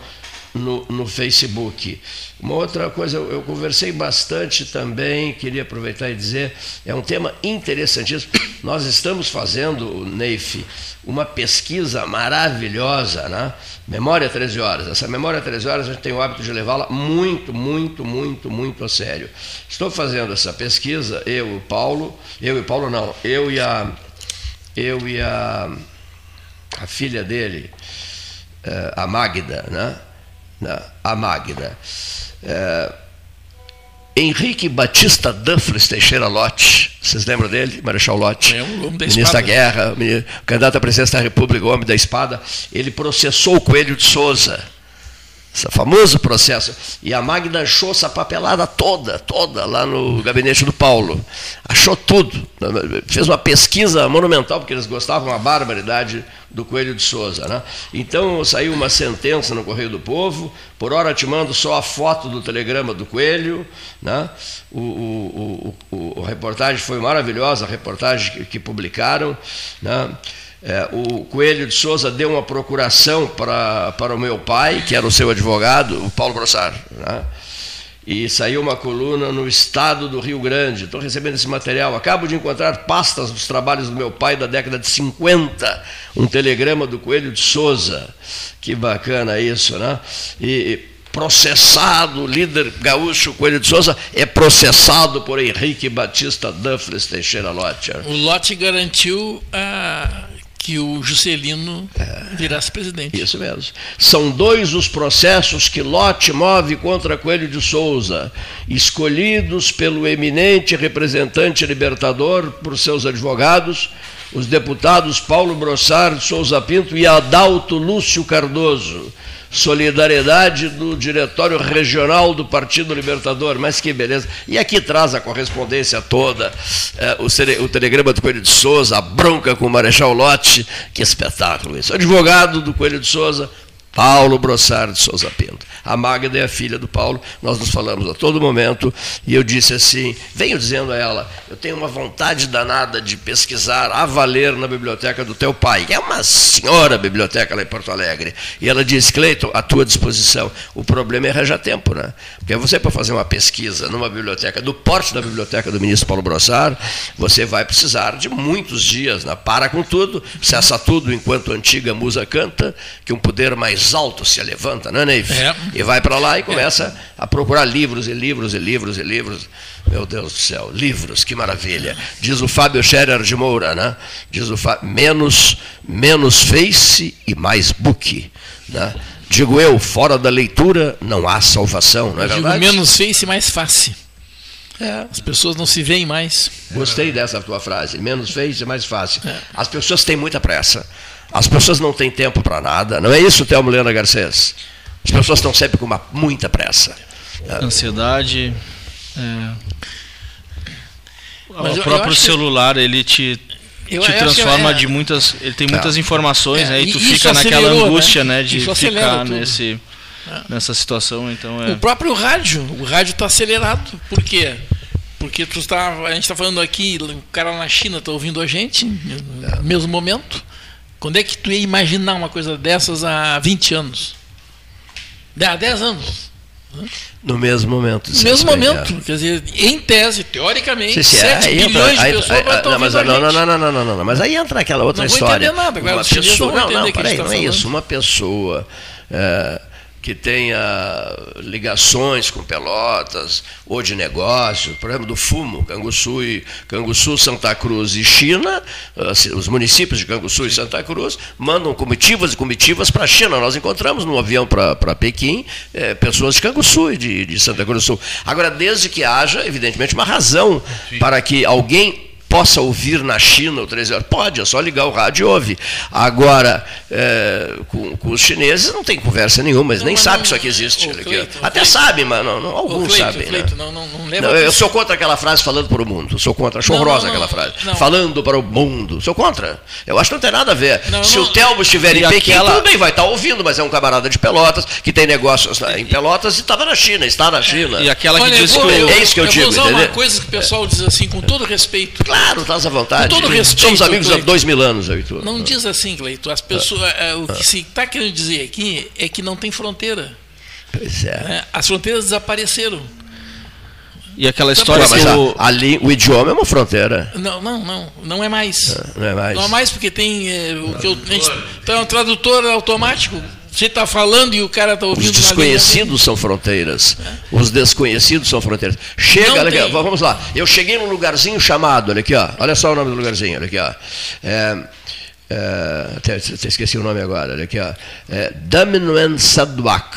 no, no Facebook. Uma outra coisa, eu, conversei bastante também, queria aproveitar e dizer, é um tema interessantíssimo. [COUGHS] Nós estamos fazendo, Neif, uma pesquisa maravilhosa, né? Memória 13 horas. Essa memória 13 horas a gente tem o hábito de levá-la muito, muito, muito, muito a sério. Estou fazendo essa pesquisa, eu e o Paulo, eu e o Paulo não, eu e a eu e a, a filha dele, eh, a Magda, né? Na- A Magda. Eh, Henrique Batista Duffles Teixeira Lott, vocês lembram dele? Marechal Lott, É um homem da ministro espada. da Guerra, candidato à presidência da República, o homem da espada, ele processou o Coelho de Souza. Esse famoso processo. E a Magda achou essa papelada toda, toda, lá no gabinete do Paulo. Achou tudo. Fez uma pesquisa monumental, porque eles gostavam uma barbaridade do Coelho de Souza. Né? Então saiu uma sentença no Correio do Povo, por hora te mando só a foto do telegrama do Coelho. Né? O, o, o, o- a reportagem foi maravilhosa, a reportagem que, que publicaram. Né? É, o Coelho de Souza deu uma procuração para, para o meu pai, que era o seu advogado, o Paulo Brossar. Né? E saiu uma coluna no estado do Rio Grande. Estou recebendo esse material. Acabo de encontrar pastas dos trabalhos do meu pai da década de 50. Um telegrama do Coelho de Souza. Que bacana isso, né? E processado, líder gaúcho Coelho de Souza é processado por Henrique Batista Duffles Teixeira Lotcher. O lote garantiu ah, que o Juscelino virasse presidente. Isso mesmo. São dois os processos que Lote move contra Coelho de Souza, escolhidos pelo eminente representante libertador por seus advogados, os deputados Paulo Brossard Souza Pinto e Adalto Lúcio Cardoso. Solidariedade do Diretório Regional do Partido Libertador, mas que beleza. E aqui traz a correspondência toda, eh, o, o telegrama do Coelho de Souza, a bronca com o Marechal Lotte, que espetáculo isso. Advogado do Coelho de Souza, Paulo Brossard de Souza Pinto. A Magda é a filha do Paulo, nós nos falamos a todo momento, e eu disse assim, venho dizendo a ela, eu tenho uma vontade danada de pesquisar a valer na biblioteca do teu pai, é uma senhora biblioteca lá em Porto Alegre. E ela disse, Cleiton, à tua disposição. O problema é arranjar tempo, né? Porque você, para fazer uma pesquisa numa biblioteca, do porte da biblioteca do ministro Paulo Brossard, você vai precisar de muitos dias, né? para com tudo, cessa tudo enquanto a antiga musa canta, que um poder mais alto se levanta, não é, Neif? É. E vai para lá e começa a procurar livros e livros e livros e livros. Meu Deus do céu, livros, que maravilha. Diz o Fábio Scherer de Moura, né? Diz o Fábio, menos, menos Face e mais book. Né? Digo eu, fora da leitura não há salvação, não é Eu digo verdade? menos face, mais face. É. As pessoas não se veem mais. Gostei dessa tua frase. Menos face e mais fácil. As pessoas têm muita pressa. As pessoas não têm tempo para nada. Não é isso, Thelmo Helena Garcês? As pessoas estão sempre com uma, muita pressa. Ansiedade. é, Mas o eu- eu próprio que- celular, ele te, Eu te transforma é- de muitas. Ele tem muitas É. informações, É, né? E tu isso fica naquela acelerou, angústia, né? né? de ficar tudo. nesse, nessa situação. Então é. O próprio rádio, o rádio está acelerado. Por quê? Porque tu tá, a gente está falando aqui, o cara na China está ouvindo a gente no mesmo momento. Quando é que tu ia imaginar uma coisa dessas há 20 anos? Há 10 anos. No mesmo momento. No mesmo momento. Quer dizer, em tese, teoricamente, Sim, sim, 7 aí entra- bilhões de pessoas aí- não, mas, não, não, não, não, não, mas aí entra aquela outra Não vou história. entender nada, agora uma pessoa, não não, peraí, não é isso. Uma pessoa é, que tenha ligações com Pelotas ou de negócios, por exemplo, do Fumo, Canguçu, e, Canguçu, Santa Cruz e China, assim, os municípios de Canguçu e Santa Cruz mandam comitivas e comitivas para a China. Nós encontramos no avião para Pequim é, pessoas de Canguçu e de, de Santa Cruz do Sul. Agora, desde que haja, evidentemente, uma razão para que alguém possa ouvir na China o 13 horas. Pode, é só ligar o rádio e ouve. Agora, é, com, com os chineses não tem conversa nenhuma, eles nem sabem que isso aqui existe. Ó. Até sabem, mas não, não, alguns Cleito, sabem. Cleito, né? não, não, não leva Não, eu sou contra aquela frase falando para o mundo. Sou contra. Acho Não, horrorosa não, não, aquela frase. não. Falando para o mundo. Sou contra. Eu acho que não tem nada a ver. Não, Se não. o Telmo estiver em Pequim, aquela- tudo bem, vai estar ouvindo, mas é um camarada de Pelotas que tem negócios em Pelotas e estava na China, está na China. E aquela que Olha, diz eu vou, que o- eu, É isso que eu eu digo, vou usar entendeu? uma coisa que o pessoal diz assim, com todo respeito. Claro, estás à vontade. Com todo respeito, Somos amigos há Cleito. dois mil anos, tu. Não diz assim, Cleito. As pessoas, é, o que se está querendo dizer aqui é que não tem fronteira. Pois é. né? As fronteiras desapareceram. E aquela Pô, história a- ali, o idioma é uma fronteira. Não, não, não. Não é mais. Não é mais. Não é mais porque tem é, o que eu, a gente, então, é um tradutor automático. Você está falando e o cara está Os ouvindo língua desconhecidos são fronteiras. Os desconhecidos são fronteiras. Chega, Não olha aqui, ó, vamos lá. Eu cheguei num lugarzinho chamado, olha aqui, ó. Olha só o nome do lugarzinho, olha aqui, ó. É, é, até, até esqueci o nome agora, olha aqui, ó. É, Damnuen Sadwak.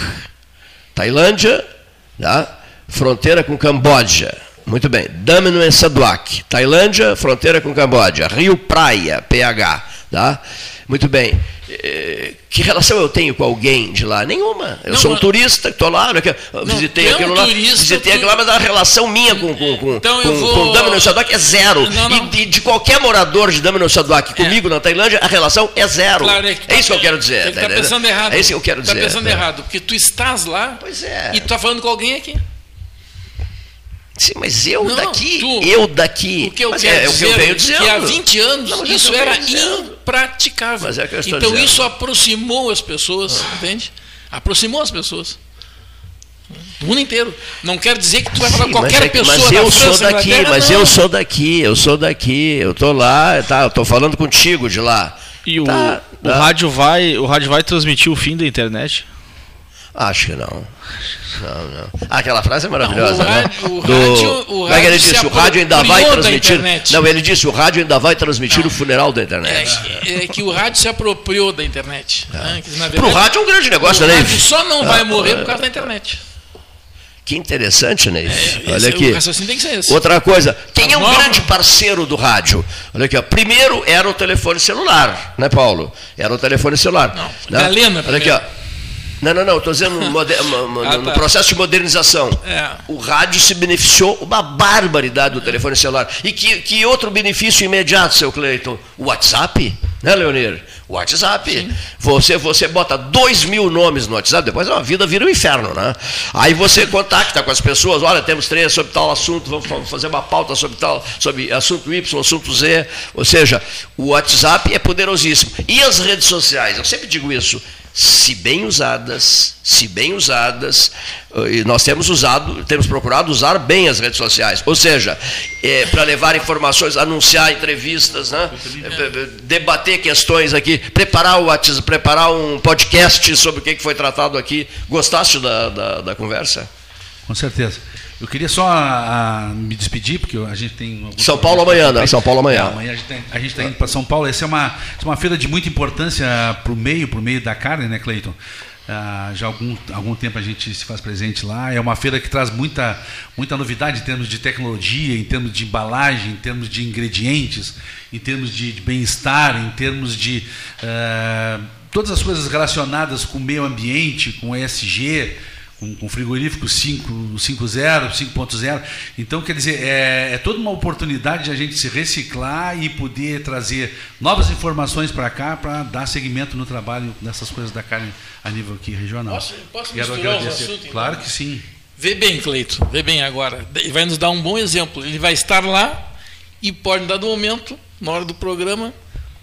Tailândia, tá? fronteira com Camboja. Muito bem. Damnuen Sadwak. Tailândia, fronteira com Camboja. Rio Praia, PH. Tá? Muito bem. Eh, Que relação eu tenho com alguém de lá? Nenhuma. Eu Não, sou um mas- turista, estou lá, aqui, eu visitei é um aquilo lá, turista, visitei tu- aquilo lá, mas a relação minha com, com, com, Então com, vou- com Damnuen Sadwak é zero. Não, não. E, e de qualquer morador de Damnuen Sadwak comigo na Tailândia, a relação é zero. Claro, é, que tu é isso que eu tá- quero dizer. Tá está entendendo? pensando errado. É isso que eu quero Está dizer. pensando né? errado, porque tu estás lá é. e tu está falando com alguém aqui. Sim, mas eu Não, daqui, tu- eu daqui. O que eu mas quero é, é o que dizer eu venho é dizendo. que há 20 anos Não, é o isso era impraticável. Mas é o que eu estou então dizendo. isso aproximou as pessoas, entende? Aproximou as pessoas. Do mundo inteiro. Não quer dizer que tu vai falar Sim, qualquer mas, é pessoa mas da eu França, sou daqui, Inglaterra, mas não. eu sou daqui, eu sou daqui, eu tô lá, tá, eu tô falando contigo de lá. e o, Tá, o tá. rádio vai, o rádio vai transmitir o fim da internet. Acho que não. Não, não. Ah, aquela frase é maravilhosa, Não, o né? rádio- o Do- rádio- o como é que ele rádio se disse? O rádio ainda vai transmitir. Não, ele disse: o rádio ainda vai transmitir o funeral da internet. É, é que o rádio se apropriou da internet. né? Que, na Pro verdade, rádio é um grande negócio, o né? rádio só não vai Ah, morrer por causa da internet. Que interessante, né? esse- Olha aqui. o raciocínio tem que ser esse. Outra coisa, quem é um grande parceiro do rádio? Olha aqui, ó. primeiro era o telefone celular, né, Paulo? Era o telefone celular. Não, Galena Olha aqui, ó. Não, não, não, estou dizendo no, Ah, no tá. processo de modernização. É. O rádio se beneficiou uma barbaridade do telefone celular. E que, que outro benefício imediato, seu Cleiton? O WhatsApp? Né, Leonir? O WhatsApp. Você, você bota dois mil nomes no WhatsApp, depois a vida vira um inferno, né? Aí você contacta com as pessoas, olha, temos três sobre tal assunto, vamos fa- fazer uma pauta sobre tal, sobre assunto Y, assunto Z. Ou seja, o WhatsApp é poderosíssimo. E as redes sociais? Eu sempre digo isso. Se bem usadas, se bem usadas, eh, e nós temos usado, temos procurado usar bem as redes sociais, ou seja, é, para levar informações, anunciar entrevistas, né? É, debater questões aqui, preparar o WhatsApp, preparar um podcast sobre o que foi tratado aqui. Gostaste da, da, da conversa? Com certeza. Eu queria só a, a, me despedir, porque a gente tem. São Paulo amanhã, né? São Paulo amanhã. É, amanhã a gente está indo para São Paulo. Essa é uma, é uma feira de muita importância para o meio, para o meio da carne, né, Cleiton? Ah, já há algum, algum tempo a gente se faz presente lá. É uma feira que traz muita, muita novidade em termos de tecnologia, em termos de embalagem, em termos de ingredientes, em termos de, de bem-estar, em termos de. Todas as coisas relacionadas com o meio ambiente, com ESG com, com frigorífico 5.0, 5.0. Então, quer dizer, é, é, toda uma oportunidade de a gente se reciclar e poder trazer novas informações para cá para dar seguimento no trabalho dessas coisas da carne a nível aqui regional. Posso, posso Quero misturar agradecer. os assuntos? Claro que sim. Vê bem, Cleito, vê bem agora. Ele vai nos dar um bom exemplo. Ele vai estar lá e pode, dar dado momento, na hora do programa,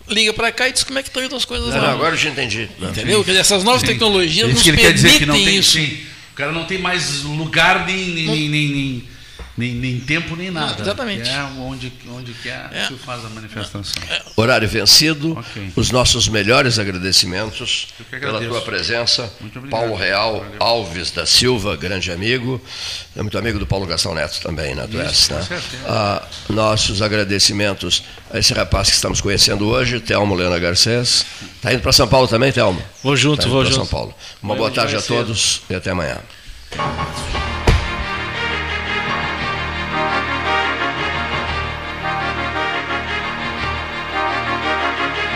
liga para cá e diz como é que estão indo as coisas não, lá. Não, agora eu já entendi. Entendeu? Sim. Essas novas sim. tecnologias nos que ele permitem quer dizer que não tem, isso. Sim. O cara não tem mais lugar nem, nem, nem, nem, nem, nem tempo nem nada. Exatamente. É onde, onde quer é. que faz a manifestação. É. Horário vencido. Okay. Os nossos melhores agradecimentos pela tua presença. Paulo Real Valeu. Alves da Silva, grande amigo. É muito amigo do Paulo Gastão Neto também, né? Tu és, né? Ah, nossos agradecimentos a esse rapaz que estamos conhecendo hoje, Telmo Lena Garcês. Está indo para São Paulo também, Telmo? Vou junto, tá vou junto. São Paulo. Uma boa tarde a todos e até amanhã.